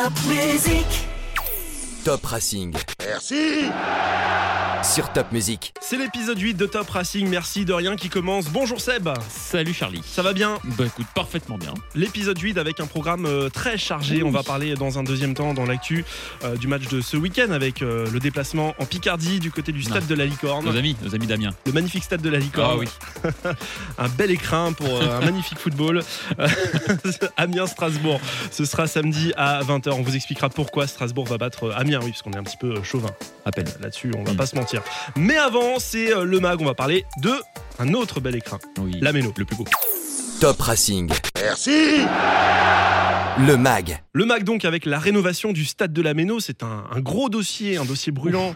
Top Racing Merci sur Top Music. C'est l'épisode 8 de Top Racing, merci de rien qui commence. Bonjour Seb, Salut Charlie. ça va bien Bah écoute, parfaitement bien. L'épisode 8 avec un programme euh, très chargé. On va parler dans un deuxième temps dans l'actu euh, du match de ce week-end avec euh, le déplacement en Picardie du côté du stade Non. de la Licorne. Nos amis, nos amis d'Amiens. Le magnifique stade de la Ah Licorne. oui. un bel écrin pour euh, un magnifique football. Amiens-Strasbourg, ce sera samedi à 20h. On vous expliquera pourquoi Strasbourg va battre Amiens, oui, parce qu'on est un petit peu chauvin À peine. là-dessus, on va Mm. pas se mentir. Mais avant, c'est euh, le mag, on va parler de un autre bel écrin, Oui. la Méno. Le plus beau. Top Racing, Merci le MAG. Le MAC donc avec la rénovation du stade de la Méno, c'est un, un gros dossier, un dossier brûlant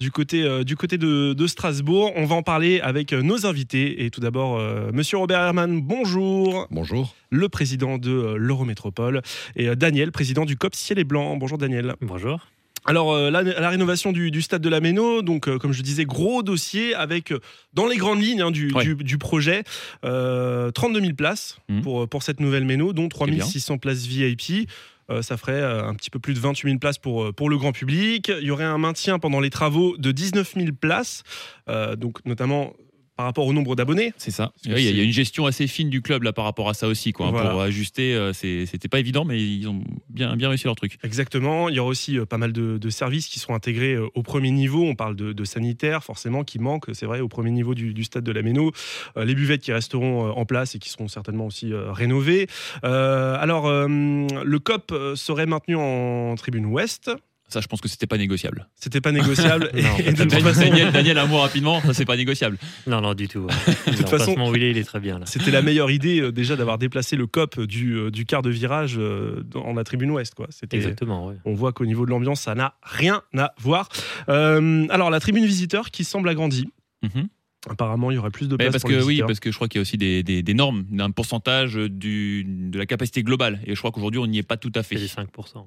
du côté, euh, du côté de, de Strasbourg. On va en parler avec euh, nos invités. Et tout d'abord, euh, Monsieur Robert Herman, bonjour. Bonjour. Le président de euh, l'Eurométropole. Et euh, Daniel, président du COP Ciel et Blanc. Bonjour Daniel. Bonjour. Alors, euh, la, la rénovation du, du stade de la Méno, donc euh, comme je disais, gros dossier avec, euh, dans les grandes lignes hein, du, Ouais. du- du projet, euh, 32 000 places Mhm. pour, pour cette nouvelle Méno, dont 3 bien. 600 places VIP. Euh, ça ferait euh, un petit peu plus de 28 000 places pour, pour le grand public. Il y aurait un maintien pendant les travaux de 19 000 places, euh, donc notamment par rapport au nombre d'abonnés. C'est ça. Oui, Il y, a- y une gestion assez fine du club là par rapport à ça aussi. Quoi, hein. Pour ajuster, euh, c'était pas évident, mais ils ont bien, bien réussi leur truc. Exactement. Il y aura aussi euh, pas mal de, de services qui seront intégrés euh, au premier niveau. On parle de, de sanitaire, forcément, qui manque, c'est vrai, au premier niveau du, du stade de la Méno. Euh, les buvettes qui resteront en place et qui seront certainement aussi rénovées. Alors, le COP serait maintenu en tribune ouest. Ça, je pense que c'était pas négociable. C'était pas négociable. et, Non, et de toute Daniel, façon, Daniel, Daniel, un mot rapidement, ça c'est pas négociable. Non, non, du tout. ouais. toute façon- L'emplacement où il est, il est très bien là. c'était la meilleure idée euh, déjà d'avoir déplacé le COP du, euh, du quart de virage euh, dans la tribune ouest. Quoi. Exactement, ouais. On voit qu'au niveau de l'ambiance, ça n'a rien à voir. Euh, alors, la tribune visiteur qui semble agrandie. Mhm. Apparemment, il y aurait plus de Mais place parce pour les que oui, parce que je crois qu'il y a aussi des, des- des normes, d'un pourcentage du, de la capacité globale. Et je crois qu'aujourd'hui, on n'y est pas tout à fait. C'est les 5%.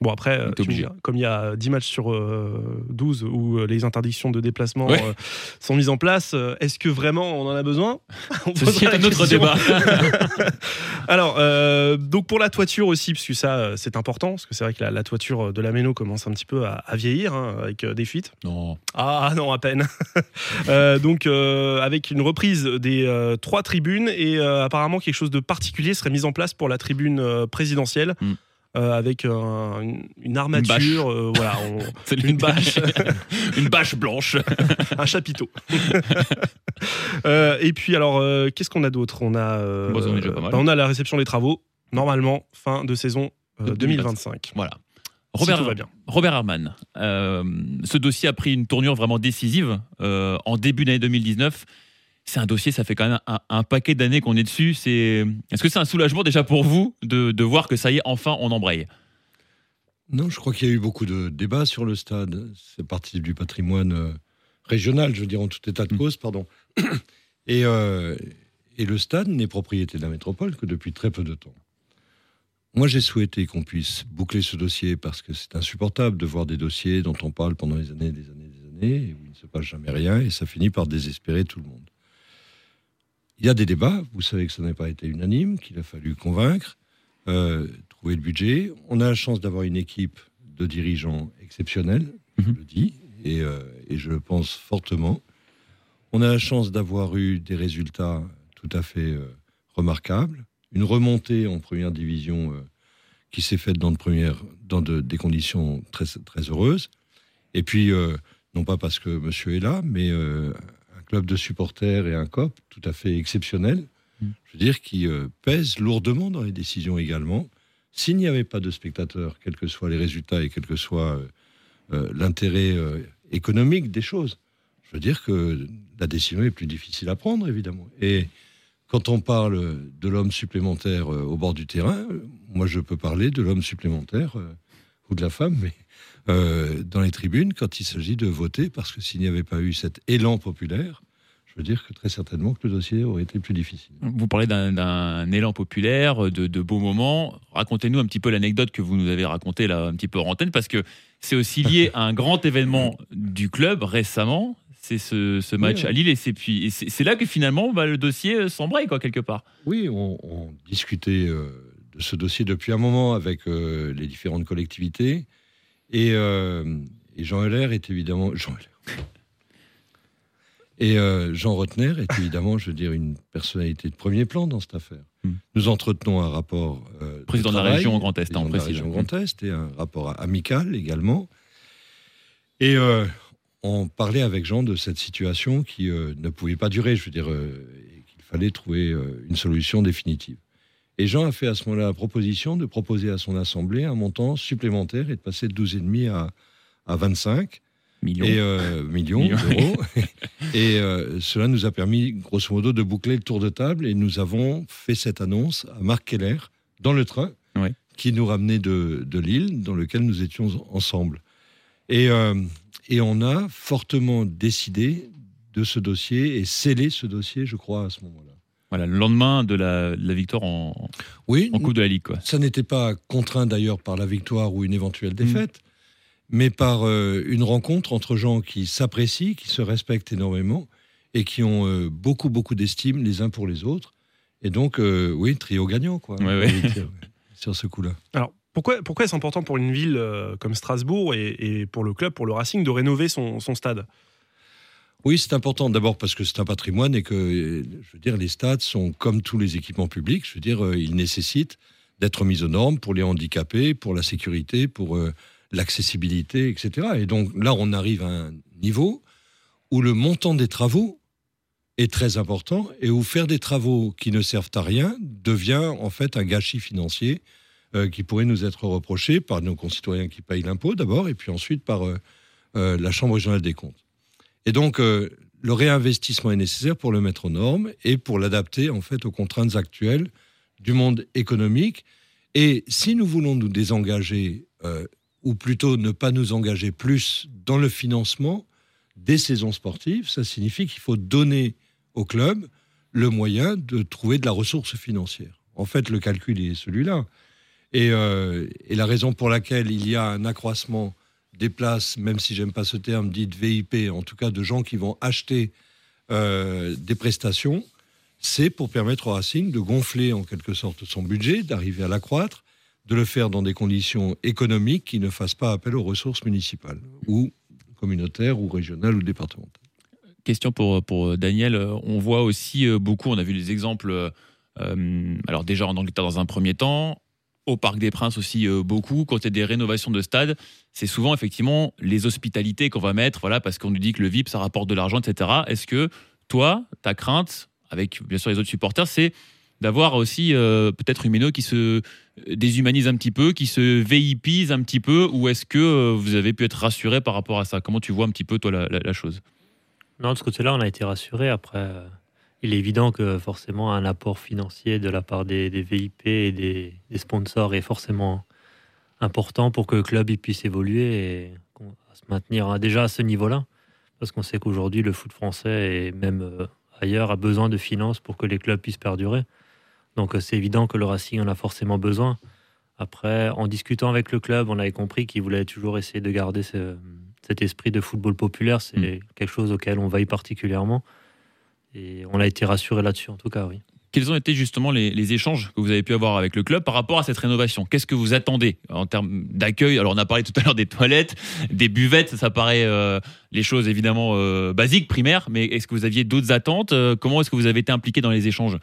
Bon, après, euh, tu me comme il y a 10 matchs sur euh, 12 où euh, les interdictions de déplacement Ouais. euh, sont mises en place, est-ce que vraiment on en a besoin? On Ceci est un autre débat. Alors, donc pour la toiture aussi, parce que ça, c'est important, parce que c'est vrai que la, la toiture de la Méno commence un petit peu à, à vieillir, hein, avec des fuites. non. Ah non, à peine. Donc avec une reprise des trois tribunes et apparemment quelque chose de particulier serait mis en place pour la tribune présidentielle. Mm. Euh, avec un- une, une armature, euh, voilà, on- une bâche, une bâche blanche. un chapiteau. Euh, et puis alors, qu'est-ce qu'on a d'autre? On a, Bon, on bah, on a la réception des travaux. Normalement, fin de saison euh, De 2025. Voilà. Si Robert, tout va bien. Robert Herman, euh, ce dossier a pris une tournure vraiment décisive euh, en début d'année 2019. C'est un dossier, ça fait quand même un, un paquet d'années qu'on est dessus. C'est, est-ce que c'est un soulagement déjà pour vous de, de voir que ça y est, enfin, on embraye? Non, je crois qu'il y a eu beaucoup de débats sur le stade. C'est partie du patrimoine euh, régional, je veux dire, en tout état de Mm. cause, pardon. Et, euh, et le stade n'est propriété de la métropole que depuis très peu de temps. Moi, j'ai souhaité qu'on puisse boucler ce dossier parce que c'est insupportable de voir des dossiers dont on parle pendant des années, des années, des années, où il ne se passe jamais rien, et ça finit par désespérer tout le monde. Il y a des débats, vous savez que ça n'a pas été unanime, qu'il a fallu convaincre, euh, trouver le budget. On a la chance d'avoir une équipe de dirigeants exceptionnels, je Mhm. le dis, et, euh, et je le pense fortement. On a la chance d'avoir eu des résultats tout à fait euh, remarquables, une remontée en première division qui s'est faite dans, de premières- dans de- des conditions très, très heureuses. Et puis, non pas parce que monsieur est là, mais club de supporters et un COP tout à fait exceptionnel, Mm. je veux dire, qui euh, pèse lourdement dans les décisions également. S'il n'y avait pas de spectateurs, quels que soient les résultats et quel que soit euh, euh, l'intérêt économique des choses, je veux dire que la décision est plus difficile à prendre, évidemment. Et quand on parle de l'homme supplémentaire au bord du terrain, moi je peux parler de l'homme supplémentaire, ou de la femme, mais euh, dans les tribunes, quand il s'agit de voter, parce que s'il n'y avait pas eu cet élan populaire, je veux dire que très certainement que le dossier aurait été plus difficile. Vous parlez d'un, élan populaire, de, de beaux moments. Racontez-nous un petit peu l'anecdote que vous nous avez racontée là, un petit peu en antenne, parce que c'est aussi lié à un grand événement du club récemment. C'est ce, ce match Oui, oui. à Lille, et c'est, puis, c'est, là que finalement bah, le dossier euh, s'embraye, quoi, quelque part. Oui, on, on discutait euh, de ce dossier depuis un moment avec euh, les différentes collectivités. Et, euh, et Jean Heller est évidemment. Jean Heller. Et euh, Jean Rotner est évidemment, je veux dire, une personnalité de premier plan dans cette affaire. Hmm. Nous entretenons un rapport. euh, de Président de la région Grand Est, hein, la précise. région Grand Est, et un rapport amical également. Et on parlait avec Jean de cette situation qui ne pouvait pas durer, je veux dire, et qu'il fallait trouver une solution définitive. Et Jean a fait à ce moment-là la proposition de proposer à son assemblée un montant supplémentaire et de passer de 12,5 à, à 25 Millions. et, euh, millions Millions. d'euros. et euh, cela nous a permis, grosso modo, de boucler le tour de table. Et nous avons fait cette annonce à Marc Keller dans le train qui nous ramenait de, de Lille, dans lequel nous étions ensemble. Et, euh, et on a fortement décidé de ce dossier et scellé ce dossier, je crois, à ce moment-là. Voilà, le lendemain de la, de la victoire en, Oui, en Coupe de la Ligue. Quoi. Ça n'était pas contraint d'ailleurs par la victoire ou une Mm. éventuelle défaite, mais par euh, une rencontre entre gens qui s'apprécient, qui se respectent énormément et qui ont euh, beaucoup, beaucoup d'estime les uns pour les autres. Et donc, euh, oui, trio gagnant, quoi. Ouais, ouais. dire, Sur ce coup-là. Alors, pourquoi, pourquoi est-ce important pour une ville comme Strasbourg et, et pour le club, pour le Racing, de rénover son, son stade? Oui, c'est important. D'abord parce que c'est un patrimoine et que, je veux dire, les stades sont comme tous les équipements publics. Je veux dire, euh, ils nécessitent d'être mis aux normes pour les handicapés, pour la sécurité, pour euh, l'accessibilité, etc. Et donc là, on arrive à un niveau où le montant des travaux est très important et où faire des travaux qui ne servent à rien devient en fait un gâchis financier euh, qui pourrait nous être reproché par nos concitoyens qui payent l'impôt d'abord et puis ensuite par la Chambre régionale des comptes. Et donc, euh, le réinvestissement est nécessaire pour le mettre aux normes et pour l'adapter en fait aux contraintes actuelles du monde économique. Et si nous voulons nous désengager, euh, ou plutôt ne pas nous engager plus dans le financement des saisons sportives, ça signifie qu'il faut donner au club le moyen de trouver de la ressource financière. En fait, le calcul est celui-là. Euh, et la raison pour laquelle il y a un accroissement des places, même si j'aime pas ce terme, dites VIP, en tout cas de gens qui vont acheter euh, des prestations, c'est pour permettre au Racing de gonfler en quelque sorte son budget, d'arriver à l'accroître, de le faire dans des conditions économiques qui ne fassent pas appel aux ressources municipales ou communautaires ou régionales ou départementales. Question pour, pour Daniel. On voit aussi euh, beaucoup, on a vu des exemples, euh, alors déjà en Angleterre dans un premier temps, au Parc des Princes aussi euh, beaucoup. Quand il y a des rénovations de stades, c'est souvent effectivement les hospitalités qu'on va mettre, voilà, parce qu'on nous dit que le VIP, ça rapporte de l'argent, etc. Est-ce que toi, ta crainte, avec bien sûr les autres supporters, c'est d'avoir aussi euh, peut-être une qui se déshumanise un petit peu, qui se VIPise un petit peu, ou est-ce que euh, vous avez pu être rassuré par rapport à ça? Comment tu vois un petit peu toi la, la- chose? Non, de ce côté-là, on a été rassurés. Après, il est évident que forcément, un apport financier de la part des, des VIP et des, des sponsors est forcément important pour que le club il puisse évoluer et se maintenir hein, déjà à ce niveau-là. Parce qu'on sait qu'aujourd'hui, le foot français et même euh, ailleurs a besoin de finances pour que les clubs puissent perdurer. Donc, euh, c'est évident que le Racing en a forcément besoin. Après, en discutant avec le club, on avait compris qu'il voulait toujours essayer de garder ce- cet esprit de football populaire. C'est Mm. quelque chose auquel on veille particulièrement. Et on a été rassuré là-dessus, en tout cas, oui. Quels ont été justement les, les échanges que vous avez pu avoir avec le club par rapport à cette rénovation? Qu'est-ce que vous attendez en termes d'accueil? Alors on a parlé tout à l'heure des toilettes, des buvettes, ça paraît euh, les choses évidemment euh, basiques, primaires, mais est-ce que vous aviez d'autres attentes? Euh, Comment est-ce que vous avez été impliqué dans les échanges?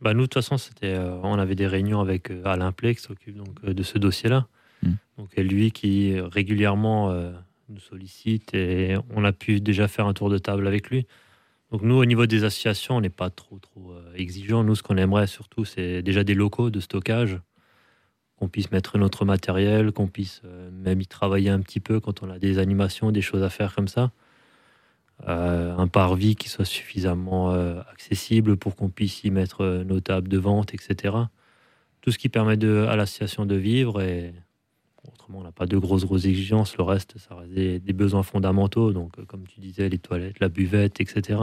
Bah, nous, de toute façon, c'était, euh, on avait des réunions avec Alain Play, qui s'occupe donc, de ce dossier-là. Mm. Donc, lui qui régulièrement nous sollicite et on a pu déjà faire un tour de table avec lui. Donc, nous, au niveau des associations, on n'est pas trop, trop euh, exigeants. Nous, ce qu'on aimerait surtout, c'est déjà des locaux de stockage, qu'on puisse mettre notre matériel, qu'on puisse euh, même y travailler un petit peu quand on a des animations, des choses à faire comme ça. Euh, un parvis qui soit suffisamment accessible pour qu'on puisse y mettre nos tables de vente, etc. Tout ce qui permet de, à l'association de vivre. Et autrement, on n'a pas de grosses, grosses exigences. Le reste, ça reste des, des besoins fondamentaux. Donc, euh, comme tu disais, les toilettes, la buvette, etc.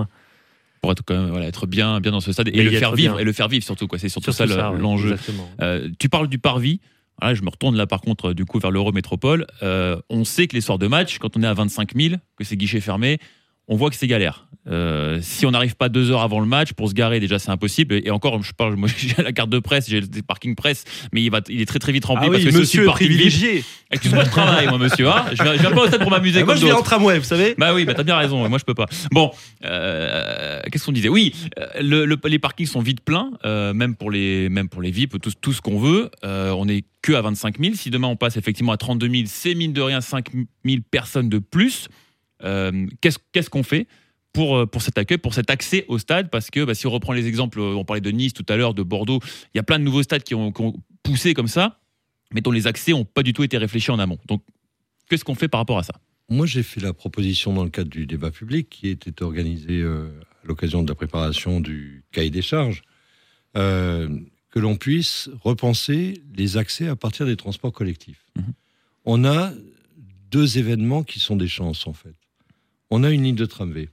pour être quand même voilà, être bien bien dans ce stade et le faire vivre bien. et le faire vivre surtout quoi. C'est surtout, Surtout ça l'enjeu. Euh, tu parles du parvis. Voilà, je me retourne là par contre du coup vers l'Eurométropole. Euh, on sait que les soirs de match, quand on est à 25 000, que c'est guichet fermé, on voit que c'est galère. Euh, si on n'arrive pas deux heures avant le match pour se garer, déjà c'est impossible. Et encore, je parle, moi j'ai la carte de presse, j'ai le parking presse, mais il, va, il est très très vite rempli Ah parce oui, que monsieur privilégié. Excuse-moi de travail, moi monsieur. Hein je, viens, je viens pas au stade pour m'amuser Ah, moi, je viens en tramway, vous savez. Bah oui, bah t'as bien raison, moi je peux pas. Bon, euh, qu'est-ce qu'on disait? Oui, euh, le- le- les parkings sont vite pleins, euh, même pour les même pour les VIP, tout, tout ce qu'on veut. On est que à 25 000. Si demain on passe effectivement à 32 000, c'est mine de rien 5 000 personnes de plus. Euh, qu'est-ce qu'est-ce qu'on fait pour, euh, pour cet accueil, pour cet accès au stade? Parce que bah, si on reprend les exemples, euh, on parlait de Nice tout à l'heure, de Bordeaux, il y a plein de nouveaux stades qui ont, qui ont poussé comme ça, mais dont les accès n'ont pas du tout été réfléchis en amont. Donc, qu'est-ce qu'on fait par rapport à ça? Moi, j'ai fait la proposition dans le cadre du débat public qui était organisé euh, à l'occasion de la préparation du cahier des charges, euh, que l'on puisse repenser les accès à partir des transports collectifs. Mhm. On a deux événements qui sont des chances, en fait. On a une ligne de tramway.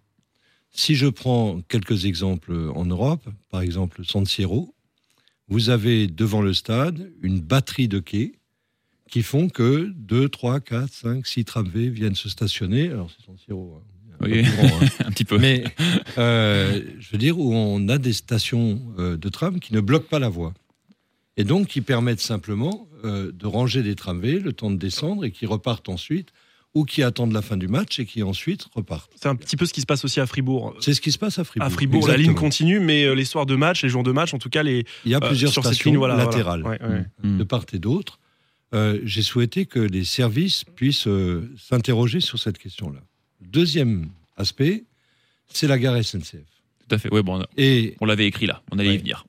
Si je prends quelques exemples en Europe, par exemple San Siro, vous avez devant le stade une batterie de quais qui font que 2, 3, 4, 5, 6 tramways viennent se stationner. Alors, c'est San Siro. hein. Un Oui. grand, hein. Un petit peu. Mais euh, je veux dire, où on a des stations euh, de tram qui ne bloquent pas la voie. Et donc qui permettent simplement euh, de ranger des tramways, le temps de descendre, et qui repartent ensuite, ou qui attendent la fin du match et qui ensuite repartent. C'est un petit peu ce qui se passe aussi à Fribourg. C'est ce qui se passe à Fribourg. À Fribourg, la ligne continue, mais euh, les soirs de match, les jours de match, en tout cas, les Il y a euh, plusieurs sur cette stations ligne, voilà, voilà. latérales. Ouais, ouais. Mm. de part et d'autre, euh, j'ai souhaité que les services puissent euh, s'interroger sur cette question-là. Deuxième aspect, c'est la gare SNCF. Tout à fait. Ouais, bon, Et, on l'avait écrit là, on allait y venir.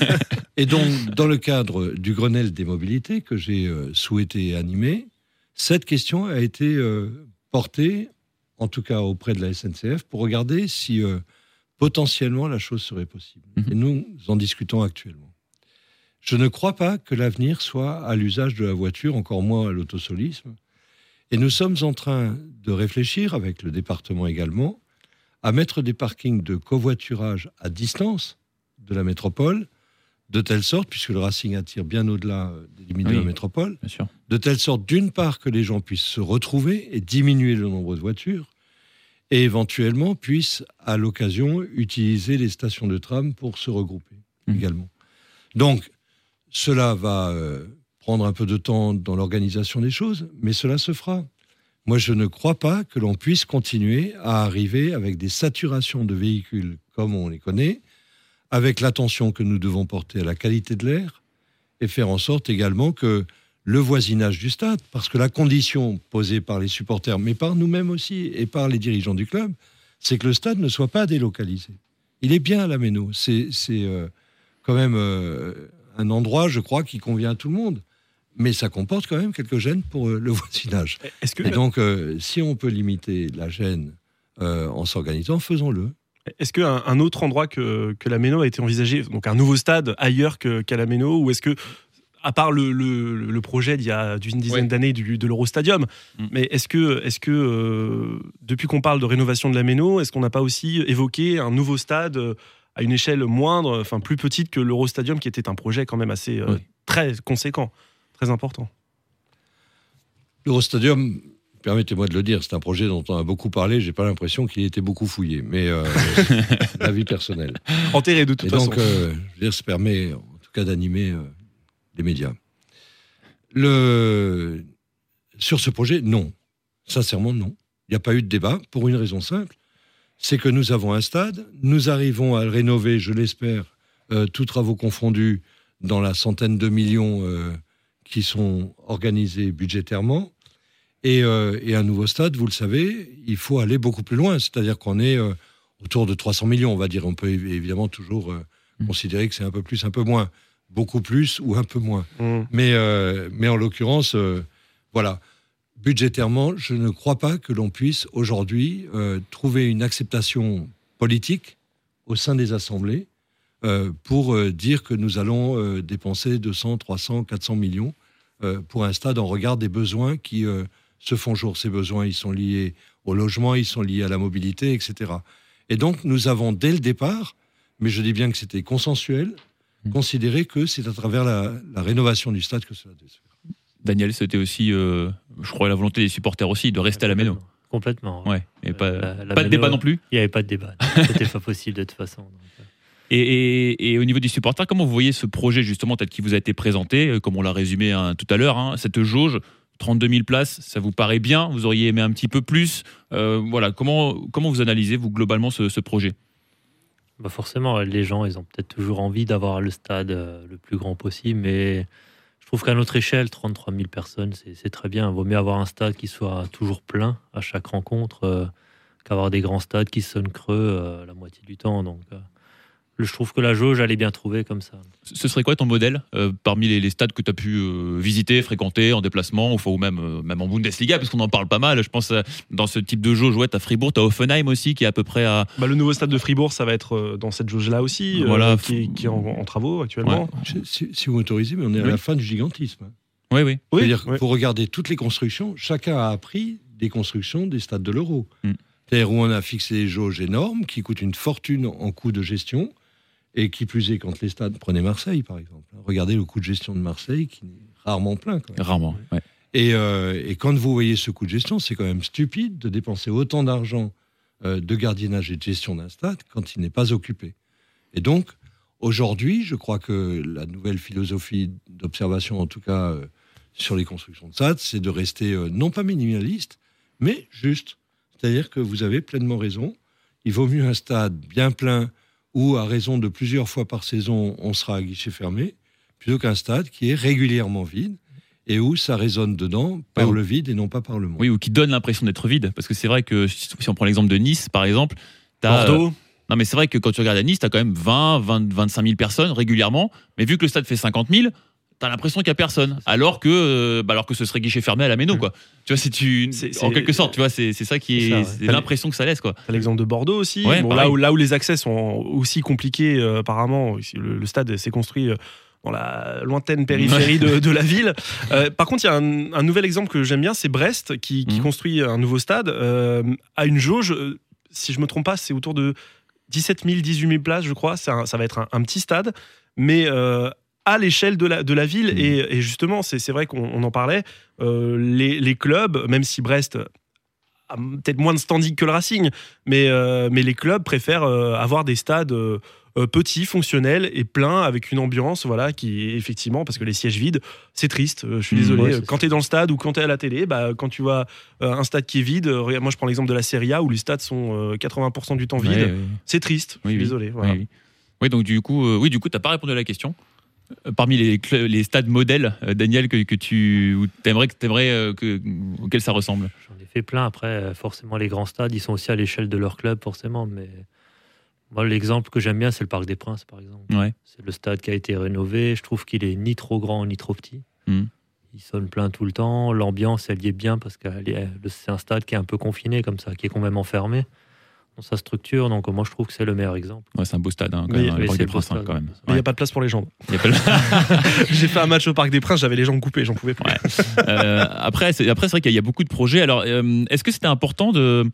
et donc, dans le cadre du Grenelle des mobilités que j'ai euh, souhaité animer, cette question a été euh, portée, en tout cas auprès de la SNCF, pour regarder si euh, potentiellement la chose serait possible. Mhm. Et nous en discutons actuellement. Je ne crois pas que l'avenir soit à l'usage de la voiture, encore moins à l'autosolisme. Et nous sommes en train de réfléchir, avec le département également, à mettre des parkings de covoiturage à distance de la métropole, de telle sorte, puisque le Racing attire bien au-delà euh, des limites de la métropole, de telle sorte, d'une part, que les gens puissent se retrouver et diminuer le nombre de voitures, et éventuellement puissent, à l'occasion, utiliser les stations de tram pour se regrouper Mhm. également. Donc, cela va euh, prendre un peu de temps dans l'organisation des choses, mais cela se fera. Moi, je ne crois pas que l'on puisse continuer à arriver avec des saturations de véhicules comme on les connaît, avec l'attention que nous devons porter à la qualité de l'air, et faire en sorte également que le voisinage du stade, parce que la condition posée par les supporters, mais par nous-mêmes aussi, et par les dirigeants du club, c'est que le stade ne soit pas délocalisé. Il est bien à la Méno. C'est euh, quand même euh, un endroit, je crois, qui convient à tout le monde. Mais ça comporte quand même quelques gênes pour euh, le voisinage. Que, Et donc, si on peut limiter la gêne en s'organisant, faisons-le. Est-ce qu'un un autre endroit que, que la Méno a été envisagé, donc un nouveau stade ailleurs que- qu'à la Méno, ou est-ce que, à part le, le- le projet d'il y a d'une dizaine Ouais. d'années du- de l'Eurostadium, Mm. mais est-ce que, est-ce que euh, depuis qu'on parle de rénovation de la Méno, est-ce qu'on n'a pas aussi évoqué un nouveau stade euh, à une échelle moindre, enfin plus petite que l'Eurostadium, qui était un projet quand même assez euh, Ouais. très conséquent, très important? L'Eurostadium, permettez-moi de le dire, c'est un projet dont on a beaucoup parlé. J'ai pas l'impression qu'il ait été beaucoup fouillé, mais euh, l'avis personnel. Enterré de toute Et façon. donc, euh, je veux dire, ça permet, en tout cas, d'animer euh, les médias. Le... Sur ce projet, non. Sincèrement, non. Il n'y a pas eu de débat pour une raison simple. C'est que nous avons un stade, nous arrivons à le rénover, je l'espère, euh, tous travaux confondus, dans la centaine de millions euh, qui sont organisés budgétairement. Et, euh, et un nouveau stade, vous le savez, il faut aller beaucoup plus loin. C'est-à-dire qu'on est euh, autour de 300 millions, on va dire. On peut évi- évidemment toujours euh, Mm. considérer que c'est un peu plus, un peu moins. Beaucoup plus ou un peu moins. Mm. Mais, mais en l'occurrence, voilà. Budgétairement, je ne crois pas que l'on puisse aujourd'hui trouver une acceptation politique au sein des assemblées pour dire que nous allons dépenser 200, 300, 400 millions pour un stade en regard des besoins qui se font jour. Ces besoins, ils sont liés au logement, ils sont liés à la mobilité, etc. Et donc, nous avons dès le départ, mais je dis bien que c'était consensuel, Mm. considéré que c'est à travers la, la rénovation du stade que cela doit se faire. Daniel, c'était aussi, euh, je crois, la volonté des supporters aussi de rester à la Méno. Complètement. Ouais, et pas, La- la pas de débat non plus. Il n'y avait pas de débat. C'était pas possible de toute façon. donc, euh. Et, et- et au niveau des supporters, comment vous voyez ce projet justement tel qu'il vous a été présenté, euh, comme on l'a résumé hein, tout à l'heure, hein, cette jauge 32 000 places, ça vous paraît bien? Vous auriez aimé un petit peu plus? Euh, Voilà, comment, comment vous analysez vous globalement ce, projet? Bah forcément, les gens, ils ont peut-être toujours envie d'avoir le stade euh, le plus grand possible, mais je trouve qu'à notre échelle, 33 000 personnes, c'est très bien. Il vaut mieux avoir un stade qui soit toujours plein à chaque rencontre euh, qu'avoir des grands stades qui sonnent creux la moitié du temps. Donc, je trouve que la jauge, elle est bien trouvée comme ça. Ce serait quoi ton modèle euh, parmi les, les stades que tu as pu euh, visiter, fréquenter en déplacement, ou, ou même, euh, même en Bundesliga, parce qu'on en parle pas mal. Je pense euh, dans ce type de jauge, ouais, tu as Fribourg, tu as Offenheim aussi, qui est à peu près à. Bah, le nouveau stade de Fribourg, ça va être euh, dans cette jauge-là aussi, euh, Voilà. qui, est, qui est en, en travaux actuellement. Je- Si, si vous m'autorisez, mais on est à Oui. la fin du gigantisme. Oui, oui. Oui, C'est-à-dire oui. faut regarder toutes les constructions. Chacun a appris des constructions des stades de l'euro. Mm. C'est-à-dire où on a fixé des jauges énormes qui coûtent une fortune en coût de gestion. Et qui plus est, quand les stades, prenez Marseille par exemple. Regardez le coût de gestion de Marseille qui est rarement plein. quand même. Rarement. ouais. Et, euh, et quand vous voyez ce coût de gestion, c'est quand même stupide de dépenser autant d'argent euh, de gardiennage et de gestion d'un stade quand il n'est pas occupé. Et donc, aujourd'hui, je crois que la nouvelle philosophie d'observation, en tout cas euh, sur les constructions de stades, c'est de rester non pas minimaliste, mais juste. C'est-à-dire que vous avez pleinement raison. Il vaut mieux un stade bien plein où, à raison de plusieurs fois par saison, on sera à guichet fermé, plutôt qu'un stade qui est régulièrement vide et où ça résonne dedans par le vide et non pas par le monde. Oui, ou qui donne l'impression d'être vide. Parce que c'est vrai que si on prend l'exemple de Nice, par exemple, t'as, euh, Bordeaux, non, mais c'est vrai que quand tu regardes à Nice, tu as quand même 20, 20, 25 000 personnes régulièrement. Mais vu que le stade fait 50 000, tu as l'impression qu'il n'y a personne. Alors que, euh, bah, alors que ce serait guichet fermé à la Méno, quoi. Tu vois, si tu. En quelque sorte, tu vois, c'est c'est ça qui est. ouais. L'impression que ça laisse, quoi. T'as l'exemple de Bordeaux aussi. Ouais, Bon, pareil. là, où, là où les accès sont aussi compliqués, euh, apparemment, le, le stade s'est construit euh, dans la lointaine périphérie de, de la ville. Euh, par contre, il y a un, un nouvel exemple que j'aime bien, c'est Brest qui, qui Mhm. construit un nouveau stade euh, à une jauge. si je me trompe pas, c'est autour de 17 000, 18 000 places, je crois. Un- ça va être un, un petit stade, mais euh, à l'échelle de la, de la ville. Mhm. Et, et justement, c'est vrai qu'on on en parlait. euh, les, les clubs, même si Brest a peut-être moins de standing que le Racing, mais, euh, mais les clubs préfèrent euh, avoir des stades petits, fonctionnels et pleins avec une ambiance, voilà, qui est effectivement, parce que les sièges vides, c'est triste. je suis Mmh, désolé. ouais, quand tu es dans le stade ou quand tu es à la télé, bah, quand tu vois un stade qui est vide, moi je prends l'exemple de la Serie A où les stades sont euh, 80% du temps vides, Ouais, ouais. c'est triste. Je suis oui. désolé. Voilà. Oui, oui. Donc du coup, oui, du coup, t'as pas répondu à la question. Parmi les, les stades modèles, euh, Daniel, que, que tu aimerais, que t'aimerais, euh, que, auquel ça ressemble? J'en ai fait plein. Après, euh, forcément, les grands stades, ils sont aussi à l'échelle de leur club, forcément. Mais moi, l'exemple que j'aime bien, c'est le Parc des Princes, par exemple. Ouais. C'est le stade qui a été rénové. Je trouve qu'il est ni trop grand ni trop petit. Mhm. Il sonne plein tout le temps. L'ambiance, elle y est bien parce que c'est un stade qui est un peu confiné comme ça, qui est quand même enfermé dans sa structure. Donc moi, je trouve que c'est le meilleur exemple. Ouais, c'est un beau stade, hein, quand Mais- même, hein, le des Princes, hein, stade. quand même. Mais il n'y a pas de place pour les jambes. Pas J'ai fait un match au Parc des Princes, j'avais les jambes coupées, j'en pouvais plus. Ouais. Euh, après, c'est après, c'est vrai qu'il y a beaucoup de projets. Alors, euh, est-ce que c'était important de,